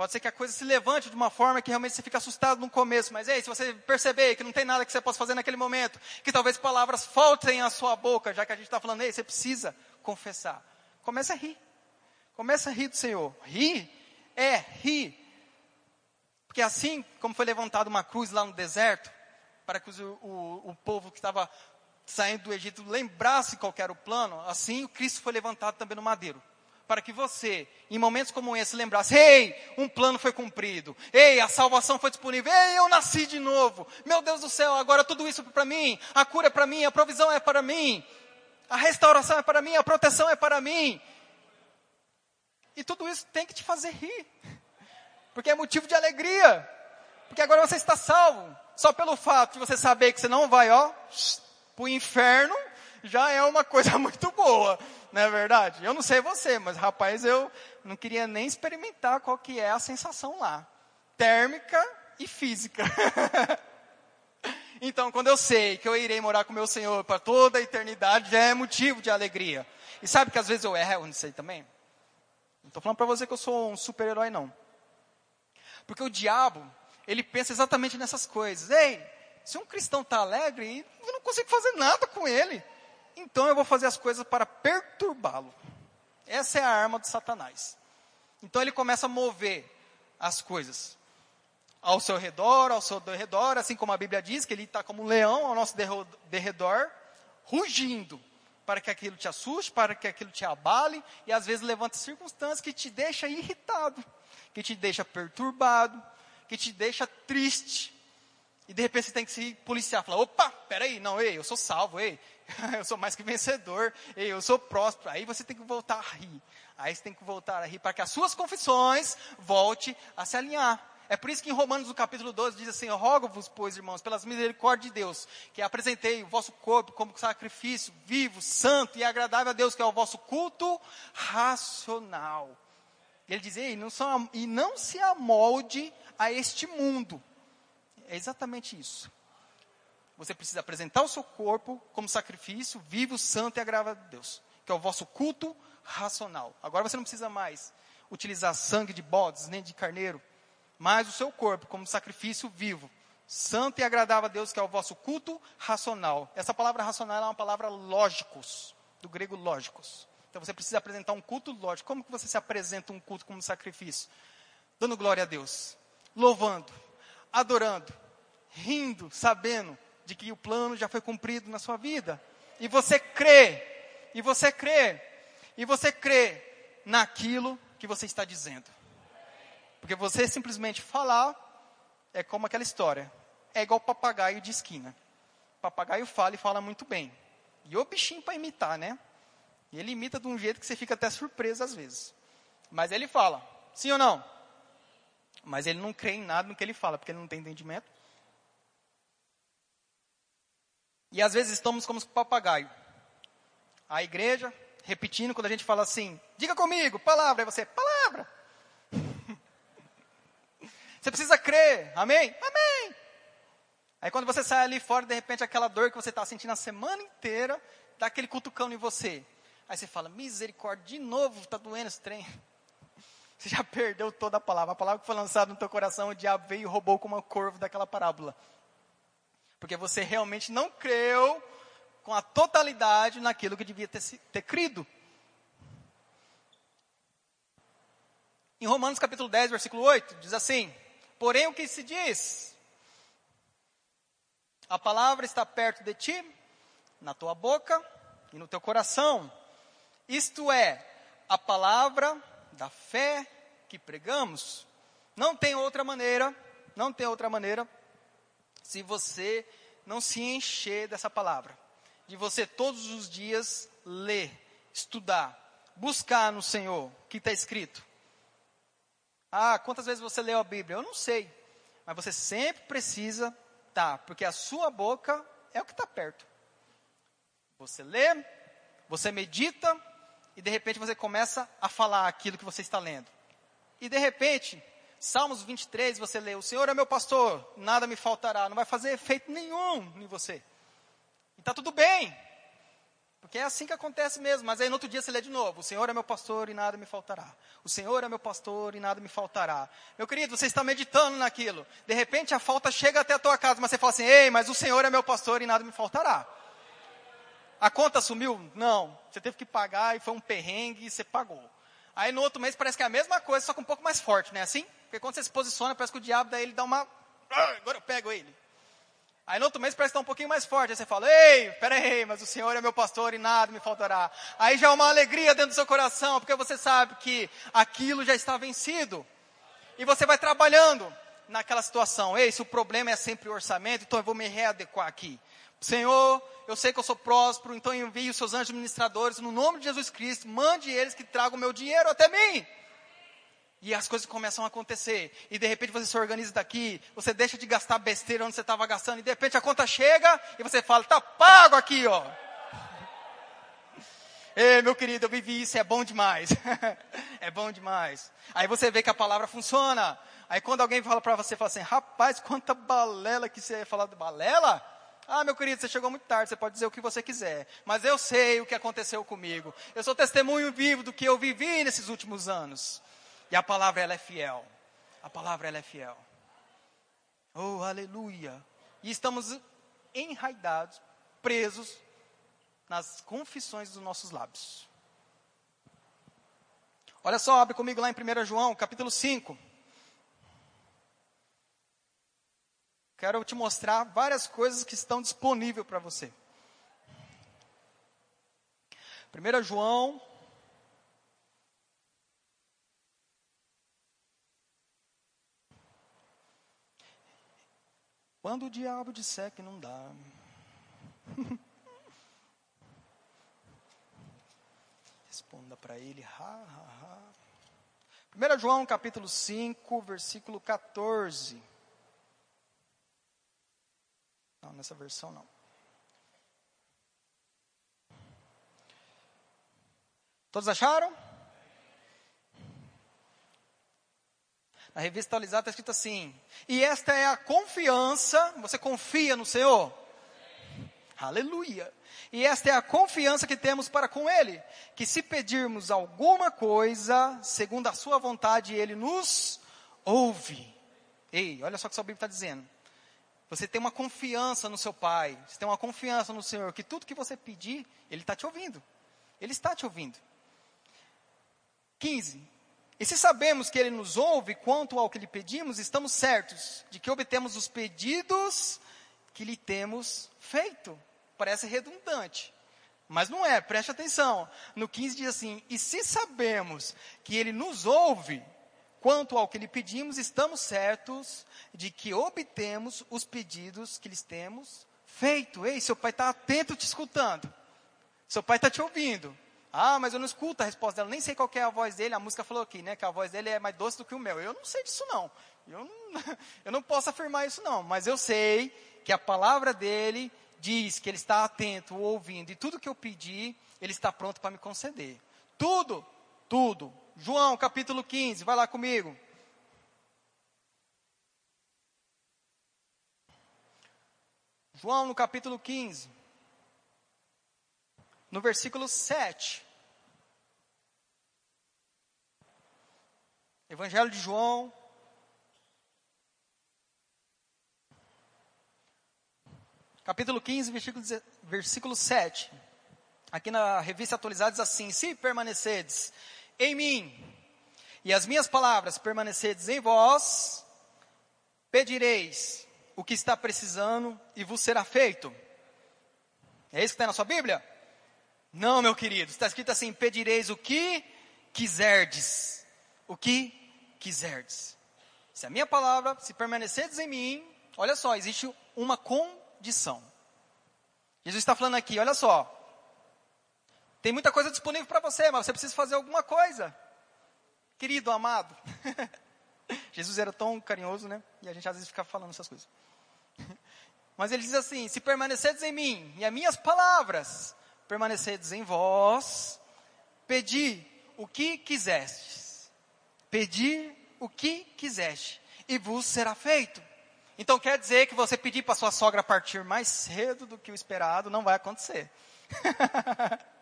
Pode ser que a coisa se levante de uma forma que realmente você fica assustado no começo, mas ei, se você perceber que não tem nada que você possa fazer naquele momento, que talvez palavras faltem à sua boca, já que a gente está falando, ei, você precisa confessar. Comece a rir. Comece a rir do Senhor. Rir é rir. Porque assim como foi levantada uma cruz lá no deserto, para que o, o, o povo que estava saindo do Egito lembrasse qual era o plano, assim o Cristo foi levantado também no madeiro para que você, em momentos como esse, lembrasse: ei, um plano foi cumprido, ei, a salvação foi disponível, ei, eu nasci de novo, meu Deus do céu, agora tudo isso é para mim, a cura é para mim, a provisão é para mim, a restauração é para mim, a proteção é para mim. E tudo isso tem que te fazer rir, porque é motivo de alegria, porque agora você está salvo, só pelo fato de você saber que você não vai, ó, para o inferno, já é uma coisa muito boa, não é verdade? Eu não sei você, mas rapaz, eu não queria nem experimentar qual que é a sensação lá. Térmica e física. então, quando eu sei que eu irei morar com meu Senhor para toda a eternidade, já é motivo de alegria. E sabe que às vezes eu erro nisso aí também? Não estou falando para você que eu sou um super-herói, não. Porque o diabo, ele pensa exatamente nessas coisas. Ei, se um cristão está alegre, eu não consigo fazer nada com ele então eu vou fazer as coisas para perturbá-lo. Essa é a arma de Satanás. Então ele começa a mover as coisas ao seu redor, ao seu redor, assim como a Bíblia diz, que ele está como um leão ao nosso derredor, rugindo, para que aquilo te assuste, para que aquilo te abale, e às vezes levanta circunstâncias que te deixa irritado, que te deixa perturbado, que te deixa triste. E de repente você tem que se policiar, falar, opa, peraí, não, ei, eu sou salvo, ei, eu sou mais que vencedor, eu sou próspero. Aí você tem que voltar a rir. Aí você tem que voltar a rir para que as suas confissões volte a se alinhar. É por isso que em Romanos, no capítulo 12, diz assim: Rogo-vos, pois, irmãos, pelas misericórdias de Deus, que apresentei o vosso corpo como sacrifício vivo, santo e agradável a Deus, que é o vosso culto racional. Ele diz: e não, e não se amolde a este mundo. É exatamente isso você precisa apresentar o seu corpo como sacrifício vivo, santo e agradável a Deus, que é o vosso culto racional. Agora você não precisa mais utilizar sangue de bodes nem de carneiro, mas o seu corpo como sacrifício vivo, santo e agradável a Deus, que é o vosso culto racional. Essa palavra racional é uma palavra lógicos, do grego lógicos. Então você precisa apresentar um culto lógico. Como que você se apresenta um culto como sacrifício? Dando glória a Deus, louvando, adorando, rindo, sabendo de que o plano já foi cumprido na sua vida. E você crê, e você crê, e você crê naquilo que você está dizendo. Porque você simplesmente falar é como aquela história. É igual papagaio de esquina. Papagaio fala e fala muito bem. E o bichinho para imitar, né? E ele imita de um jeito que você fica até surpreso às vezes. Mas ele fala, sim ou não? Mas ele não crê em nada no que ele fala, porque ele não tem entendimento. E às vezes estamos como papagaio. A igreja, repetindo, quando a gente fala assim, diga comigo, palavra, aí você, palavra. você precisa crer, amém? Amém. Aí quando você sai ali fora, de repente aquela dor que você está sentindo a semana inteira, dá aquele cutucão em você. Aí você fala, misericórdia, de novo está doendo esse trem. Você já perdeu toda a palavra. A palavra que foi lançada no teu coração, o diabo veio e roubou como um corvo daquela parábola. Porque você realmente não creu com a totalidade naquilo que devia ter, ter crido. Em Romanos capítulo 10, versículo 8, diz assim: Porém, o que se diz? A palavra está perto de ti, na tua boca e no teu coração. Isto é, a palavra da fé que pregamos. Não tem outra maneira, não tem outra maneira se você não se encher dessa palavra. De você todos os dias ler, estudar, buscar no Senhor o que está escrito. Ah, quantas vezes você leu a Bíblia? Eu não sei. Mas você sempre precisa estar, tá, porque a sua boca é o que está perto. Você lê, você medita, e de repente você começa a falar aquilo que você está lendo. E de repente, Salmos 23, você lê: O Senhor é meu pastor, nada me faltará. Não vai fazer efeito nenhum em você. E está tudo bem. Porque é assim que acontece mesmo. Mas aí no outro dia você lê de novo: O Senhor é meu pastor e nada me faltará. O Senhor é meu pastor e nada me faltará. Meu querido, você está meditando naquilo. De repente a falta chega até a tua casa, mas você fala assim: Ei, mas o Senhor é meu pastor e nada me faltará. A conta sumiu? Não. Você teve que pagar e foi um perrengue e você pagou. Aí no outro mês parece que é a mesma coisa, só que um pouco mais forte, não é assim? Porque quando você se posiciona, parece que o diabo daí ele dá uma. Ah, agora eu pego ele. Aí no outro mês parece que está um pouquinho mais forte. Aí você fala, ei, peraí, mas o Senhor é meu pastor e nada me faltará. Aí já é uma alegria dentro do seu coração, porque você sabe que aquilo já está vencido. E você vai trabalhando naquela situação. Ei, se o problema é sempre o orçamento, então eu vou me readequar aqui. Senhor, eu sei que eu sou próspero, então envie os seus anjos administradores no nome de Jesus Cristo, mande eles que tragam meu dinheiro até mim. E as coisas começam a acontecer. E de repente você se organiza daqui, você deixa de gastar besteira onde você estava gastando, e de repente a conta chega e você fala, tá pago aqui, ó. Ei, meu querido, eu vivi isso, é bom demais. é bom demais. Aí você vê que a palavra funciona. Aí quando alguém fala para você, fala assim, rapaz, quanta balela que você ia falar de balela? Ah, meu querido, você chegou muito tarde, você pode dizer o que você quiser. Mas eu sei o que aconteceu comigo. Eu sou testemunho vivo do que eu vivi nesses últimos anos. E a palavra ela é fiel. A palavra ela é fiel. Oh, aleluia. E estamos enraidados, presos nas confissões dos nossos lábios. Olha só, abre comigo lá em 1 João, capítulo 5. Quero te mostrar várias coisas que estão disponíveis para você. 1 João Quando o diabo disser que não dá. Responda para ele. Ha, ha, ha. 1 João capítulo 5, versículo 14. Não, nessa versão não. Todos acharam? Na revista atualizada está escrito assim: E esta é a confiança, você confia no Senhor? Aleluia. E esta é a confiança que temos para com Ele, que se pedirmos alguma coisa, segundo a Sua vontade, Ele nos ouve. Ei, olha só o que sua Bíblia está dizendo. Você tem uma confiança no seu Pai, você tem uma confiança no Senhor, que tudo que você pedir, Ele está te ouvindo. Ele está te ouvindo. 15. E se sabemos que Ele nos ouve quanto ao que lhe pedimos, estamos certos de que obtemos os pedidos que lhe temos feito. Parece redundante, mas não é, preste atenção. No 15 diz assim: E se sabemos que Ele nos ouve quanto ao que lhe pedimos, estamos certos de que obtemos os pedidos que lhes temos feito. Ei, seu pai está atento te escutando. Seu pai está te ouvindo. Ah, mas eu não escuto a resposta dela, nem sei qual é a voz dele. A música falou aqui, né, que a voz dele é mais doce do que o meu. Eu não sei disso não. Eu não, eu não posso afirmar isso não, mas eu sei que a palavra dele diz que ele está atento, ouvindo, e tudo que eu pedi, ele está pronto para me conceder. Tudo, tudo. João capítulo 15, vai lá comigo. João no capítulo 15 no versículo 7. Evangelho de João. Capítulo 15, versículo, versículo 7. Aqui na revista atualizada diz assim: Se permanecedes em mim, e as minhas palavras permanecedes em vós, pedireis o que está precisando e vos será feito. É isso que está na sua Bíblia? Não, meu querido, está escrito assim: pedireis o que quiserdes. O que quiserdes. Se a minha palavra, se permanecerdes em mim, olha só, existe uma condição. Jesus está falando aqui, olha só. Tem muita coisa disponível para você, mas você precisa fazer alguma coisa. Querido, amado. Jesus era tão carinhoso, né? E a gente às vezes fica falando essas coisas. Mas ele diz assim: se permanecerdes em mim e as minhas palavras permanecedes em vós, pedi o que quisestes. Pedir o que quiseste, e vos será feito. Então quer dizer que você pedir para sua sogra partir mais cedo do que o esperado, não vai acontecer.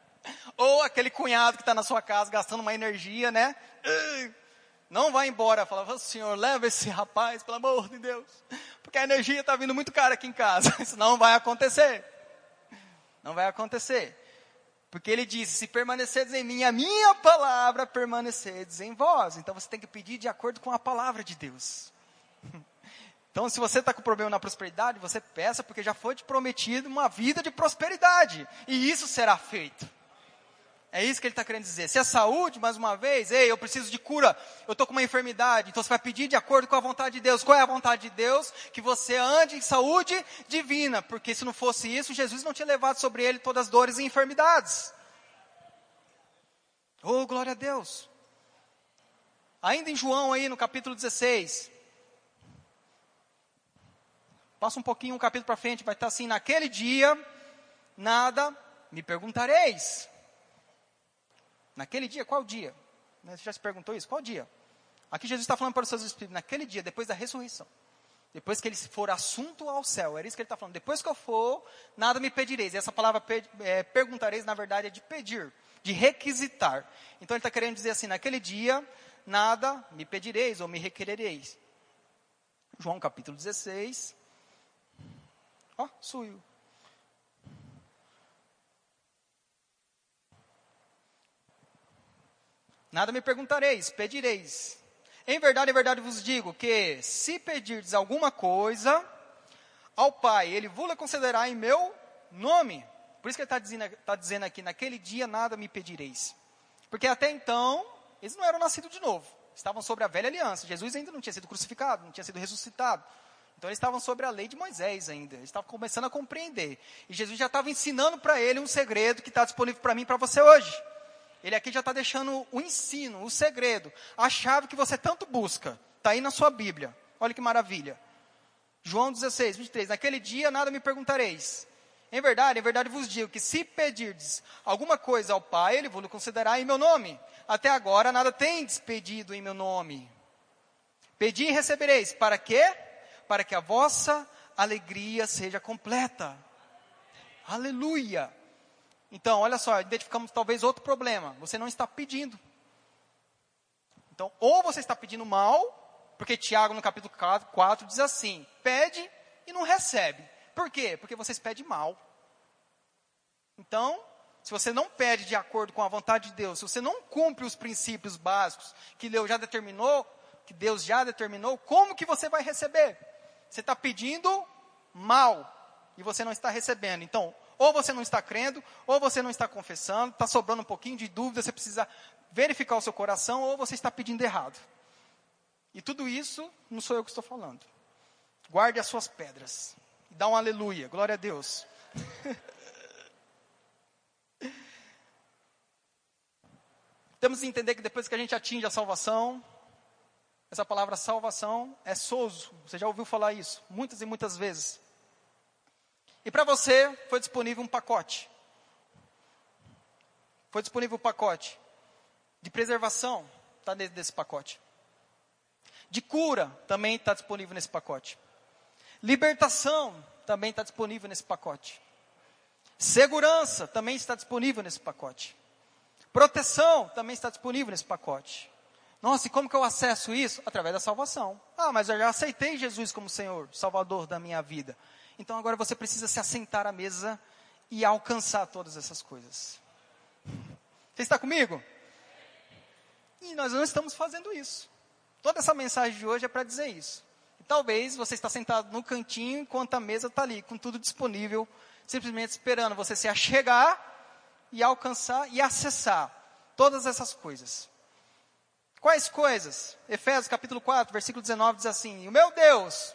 Ou aquele cunhado que está na sua casa gastando uma energia, né? Não vai embora. Fala, Senhor, leva esse rapaz, pelo amor de Deus. Porque a energia está vindo muito cara aqui em casa. Isso não vai acontecer. Não vai acontecer. Porque ele disse: se permanecedes em mim, a minha palavra permanecedes em vós. Então você tem que pedir de acordo com a palavra de Deus. Então, se você está com problema na prosperidade, você peça, porque já foi te prometido uma vida de prosperidade. E isso será feito. É isso que ele está querendo dizer. Se é saúde, mais uma vez, ei, eu preciso de cura, eu estou com uma enfermidade, então você vai pedir de acordo com a vontade de Deus. Qual é a vontade de Deus? Que você ande em saúde divina, porque se não fosse isso, Jesus não tinha levado sobre ele todas as dores e enfermidades. Oh, glória a Deus. Ainda em João aí no capítulo 16. Passa um pouquinho um capítulo para frente, vai estar assim, naquele dia, nada me perguntareis. Naquele dia, qual dia? Né, você já se perguntou isso? Qual dia? Aqui Jesus está falando para os seus espíritos, naquele dia, depois da ressurreição. Depois que ele for assunto ao céu. Era isso que ele está falando. Depois que eu for, nada me pedireis. E essa palavra é, perguntareis, na verdade, é de pedir, de requisitar. Então ele está querendo dizer assim, naquele dia, nada me pedireis ou me requerereis. João capítulo 16. Ó, oh, suiu. Nada me perguntareis, pedireis. Em verdade, em verdade vos digo que, se pedirdes alguma coisa ao Pai, Ele vos concederá em meu nome. Por isso que ele está dizendo, tá dizendo aqui, naquele dia nada me pedireis. Porque até então, eles não eram nascidos de novo. Estavam sobre a velha aliança. Jesus ainda não tinha sido crucificado, não tinha sido ressuscitado. Então eles estavam sobre a lei de Moisés ainda. Eles estavam começando a compreender. E Jesus já estava ensinando para ele um segredo que está disponível para mim e para você hoje. Ele aqui já está deixando o ensino, o segredo, a chave que você tanto busca. Está aí na sua Bíblia. Olha que maravilha. João 16, 23. Naquele dia nada me perguntareis. Em verdade, em verdade vos digo que se pedirdes alguma coisa ao Pai, Ele vos considerar em meu nome. Até agora nada tendes pedido em meu nome. Pedi e recebereis. Para quê? Para que a vossa alegria seja completa. Aleluia. Então, olha só, identificamos talvez outro problema. Você não está pedindo. Então, ou você está pedindo mal, porque Tiago no capítulo 4, 4 diz assim: pede e não recebe. Por quê? Porque vocês pedem mal. Então, se você não pede de acordo com a vontade de Deus, se você não cumpre os princípios básicos que Deus já determinou, que Deus já determinou, como que você vai receber? Você está pedindo mal e você não está recebendo. Então, ou você não está crendo, ou você não está confessando, está sobrando um pouquinho de dúvida, você precisa verificar o seu coração, ou você está pedindo errado. E tudo isso não sou eu que estou falando. Guarde as suas pedras. E dá um aleluia. Glória a Deus. Temos que entender que depois que a gente atinge a salvação, essa palavra salvação é sozo. Você já ouviu falar isso muitas e muitas vezes. E para você foi disponível um pacote. Foi disponível um pacote de preservação, está dentro desse pacote. De cura, também está disponível nesse pacote. Libertação, também está disponível nesse pacote. Segurança, também está disponível nesse pacote. Proteção, também está disponível nesse pacote. Nossa, e como que eu acesso isso? Através da salvação. Ah, mas eu já aceitei Jesus como Senhor, Salvador da minha vida. Então agora você precisa se assentar à mesa e alcançar todas essas coisas. Você está comigo? E nós não estamos fazendo isso. Toda essa mensagem de hoje é para dizer isso. E talvez você está sentado no cantinho enquanto a mesa está ali, com tudo disponível, simplesmente esperando você se achegar e alcançar e acessar todas essas coisas. Quais coisas? Efésios capítulo 4, versículo 19 diz assim: O meu Deus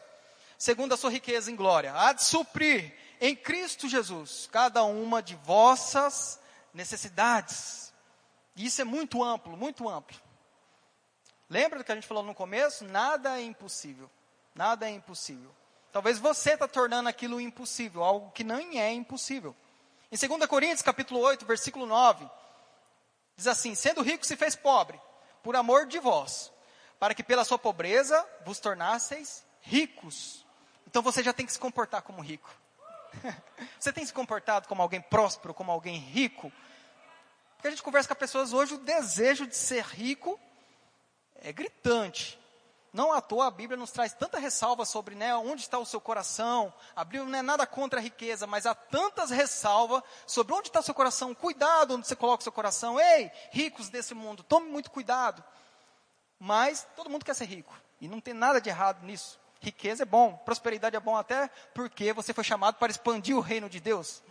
segundo a sua riqueza em glória, há de suprir em Cristo Jesus cada uma de vossas necessidades. E isso é muito amplo, muito amplo. Lembra do que a gente falou no começo? Nada é impossível. Nada é impossível. Talvez você está tornando aquilo impossível, algo que nem é impossível. Em 2 Coríntios, capítulo 8, versículo 9, diz assim: Sendo rico se fez pobre, por amor de vós, para que pela sua pobreza vos tornasseis ricos. Então você já tem que se comportar como rico. você tem se comportado como alguém próspero, como alguém rico? Porque a gente conversa com as pessoas hoje, o desejo de ser rico é gritante. Não à toa a Bíblia nos traz tanta ressalva sobre né, onde está o seu coração. A Bíblia não é nada contra a riqueza, mas há tantas ressalvas sobre onde está o seu coração. Cuidado onde você coloca o seu coração. Ei, ricos desse mundo, tome muito cuidado. Mas todo mundo quer ser rico. E não tem nada de errado nisso. Riqueza é bom, prosperidade é bom até porque você foi chamado para expandir o reino de Deus.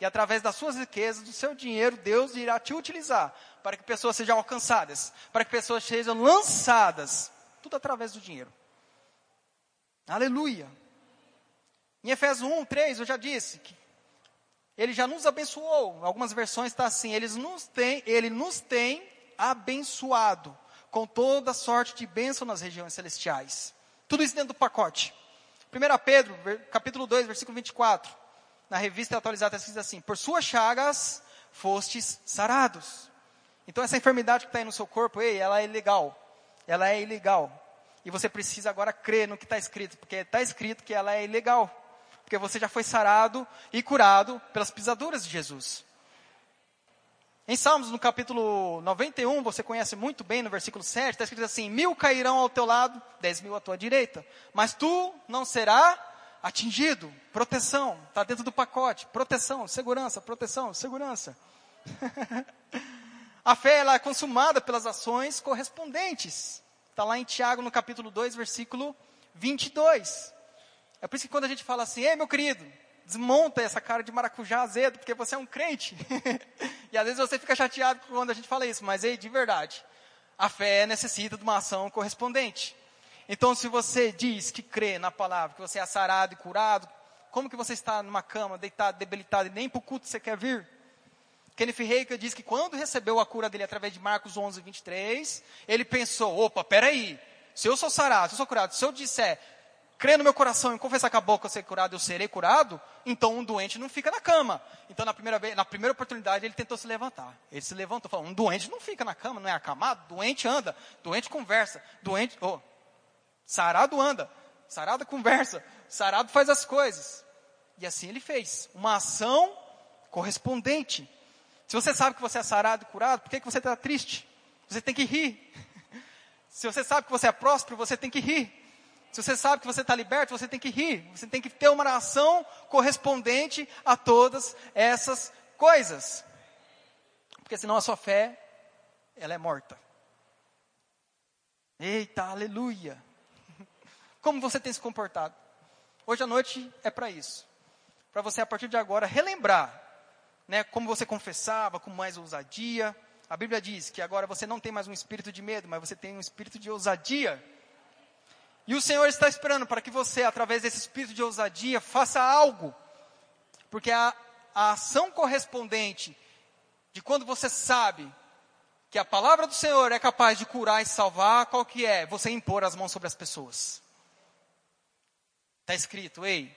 E através das suas riquezas, do seu dinheiro, Deus irá te utilizar para que pessoas sejam alcançadas, para que pessoas sejam lançadas. Tudo através do dinheiro. Aleluia. Em Efésios 1, 3, eu já disse que ele já nos abençoou. Em algumas versões está assim: ele nos tem, ele nos tem abençoado com toda sorte de bênção nas regiões celestiais. Tudo isso dentro do pacote. 1 Pedro, capítulo 2, versículo 24. Na revista atualizada escrito assim: Por suas chagas fostes sarados. Então essa enfermidade que está aí no seu corpo, ei, ela é ilegal. Ela é ilegal. E você precisa agora crer no que está escrito, porque está escrito que ela é ilegal porque você já foi sarado e curado pelas pisaduras de Jesus. Em Salmos, no capítulo 91, você conhece muito bem, no versículo 7, está escrito assim: Mil cairão ao teu lado, dez mil à tua direita, mas tu não será atingido. Proteção, está dentro do pacote. Proteção, segurança, proteção, segurança. A fé ela é consumada pelas ações correspondentes. Está lá em Tiago, no capítulo 2, versículo 22. É por isso que quando a gente fala assim, ei meu querido, desmonta essa cara de maracujá azedo, porque você é um crente. e às vezes você fica chateado quando a gente fala isso, mas ei, de verdade, a fé necessita de uma ação correspondente. Então, se você diz que crê na palavra, que você é sarado e curado, como que você está numa cama, deitado, debilitado, e nem para o culto você quer vir? Kenneth Reagan diz que quando recebeu a cura dele através de Marcos 11, 23, ele pensou, opa, peraí, se eu sou sarado, se eu sou curado, se eu disser, crer no meu coração e confessar com a boca eu ser curado, eu serei curado, então um doente não fica na cama. Então na primeira, vez, na primeira oportunidade ele tentou se levantar. Ele se levantou, falou, um doente não fica na cama, não é acamado, doente anda, doente conversa, doente, oh, sarado anda, sarado conversa, sarado faz as coisas. E assim ele fez, uma ação correspondente. Se você sabe que você é sarado e curado, por que, que você está triste? Você tem que rir. Se você sabe que você é próspero, você tem que rir. Se você sabe que você está liberto, você tem que rir. Você tem que ter uma ação correspondente a todas essas coisas. Porque senão a sua fé, ela é morta. Eita, aleluia. Como você tem se comportado? Hoje à noite é para isso. Para você, a partir de agora, relembrar né, como você confessava, com mais ousadia. A Bíblia diz que agora você não tem mais um espírito de medo, mas você tem um espírito de ousadia. E o Senhor está esperando para que você, através desse espírito de ousadia, faça algo. Porque a, a ação correspondente de quando você sabe que a palavra do Senhor é capaz de curar e salvar, qual que é? Você impor as mãos sobre as pessoas. Está escrito, ei,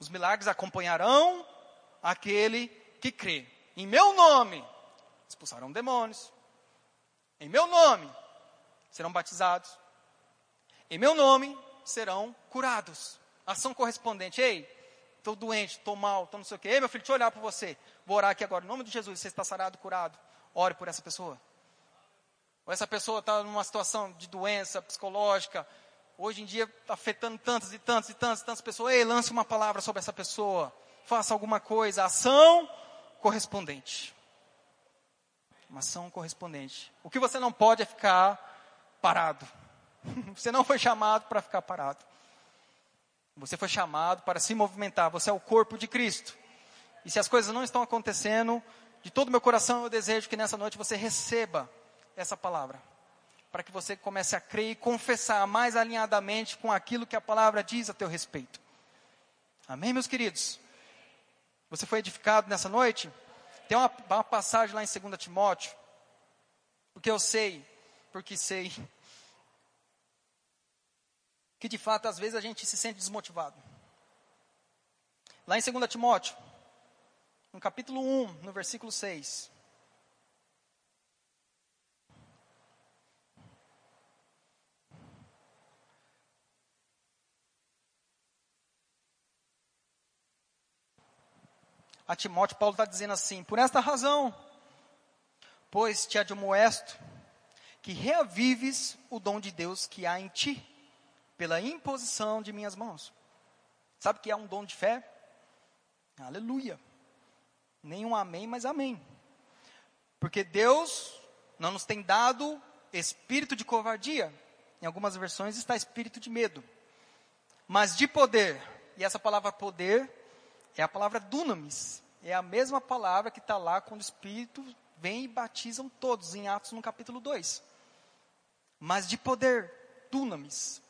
os milagres acompanharão aquele que crê. Em meu nome expulsarão demônios. Em meu nome serão batizados. Em meu nome serão curados. Ação correspondente. Ei, estou doente, estou mal, estou não sei o quê. Ei, meu filho, deixa eu olhar para você. Vou orar aqui agora. Em nome de Jesus, você está sarado, curado. Ore por essa pessoa. Ou essa pessoa está numa situação de doença psicológica. Hoje em dia está afetando tantas e tantas e tantas e tantas pessoas. Ei, lance uma palavra sobre essa pessoa. Faça alguma coisa. Ação correspondente. Uma ação correspondente. O que você não pode é ficar parado. Você não foi chamado para ficar parado. Você foi chamado para se movimentar. Você é o corpo de Cristo. E se as coisas não estão acontecendo, de todo meu coração eu desejo que nessa noite você receba essa palavra. Para que você comece a crer e confessar mais alinhadamente com aquilo que a palavra diz a teu respeito. Amém, meus queridos? Você foi edificado nessa noite? Tem uma, uma passagem lá em 2 Timóteo. Porque eu sei, porque sei que de fato às vezes a gente se sente desmotivado. Lá em 2 Timóteo, no capítulo 1, no versículo 6. A Timóteo, Paulo está dizendo assim: Por esta razão, pois te admoesto que reavives o dom de Deus que há em ti pela imposição de minhas mãos. Sabe que é um dom de fé? Aleluia. Nenhum amém, mas amém. Porque Deus não nos tem dado espírito de covardia. Em algumas versões está espírito de medo. mas de poder. E essa palavra poder é a palavra dunamis. É a mesma palavra que está lá quando o Espírito vem e batizam todos, em Atos no capítulo 2. Mas de poder, dunamis.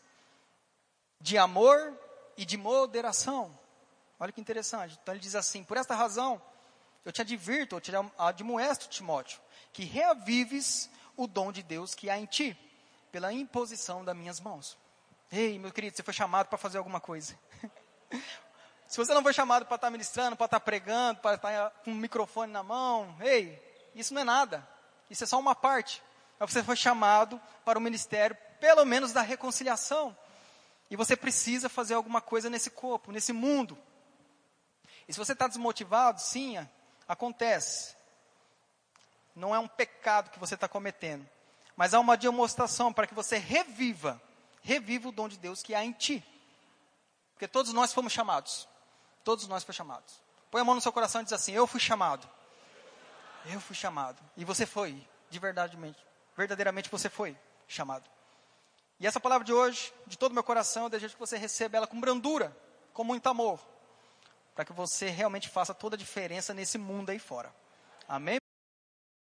De amor e de moderação. Olha que interessante. Então ele diz assim: por esta razão, eu te advirto, eu te admoesto, Timóteo, que reavives o dom de Deus que há em ti, pela imposição das minhas mãos. Ei, meu querido, você foi chamado para fazer alguma coisa. Se você não foi chamado para estar ministrando, para estar pregando, para estar tá com um microfone na mão, ei, isso não é nada. Isso é só uma parte. Mas você foi chamado para o ministério, pelo menos da reconciliação. E você precisa fazer alguma coisa nesse corpo, nesse mundo. E se você está desmotivado, sim, acontece. Não é um pecado que você está cometendo. Mas há uma demonstração para que você reviva reviva o dom de Deus que há em ti. Porque todos nós fomos chamados. Todos nós fomos chamados. Põe a mão no seu coração e diz assim: Eu fui chamado. Eu fui chamado. E você foi, de verdade, verdadeiramente você foi chamado. E essa palavra de hoje, de todo meu coração, eu desejo que você receba ela com brandura, com muito amor, para que você realmente faça toda a diferença nesse mundo aí fora. Amém?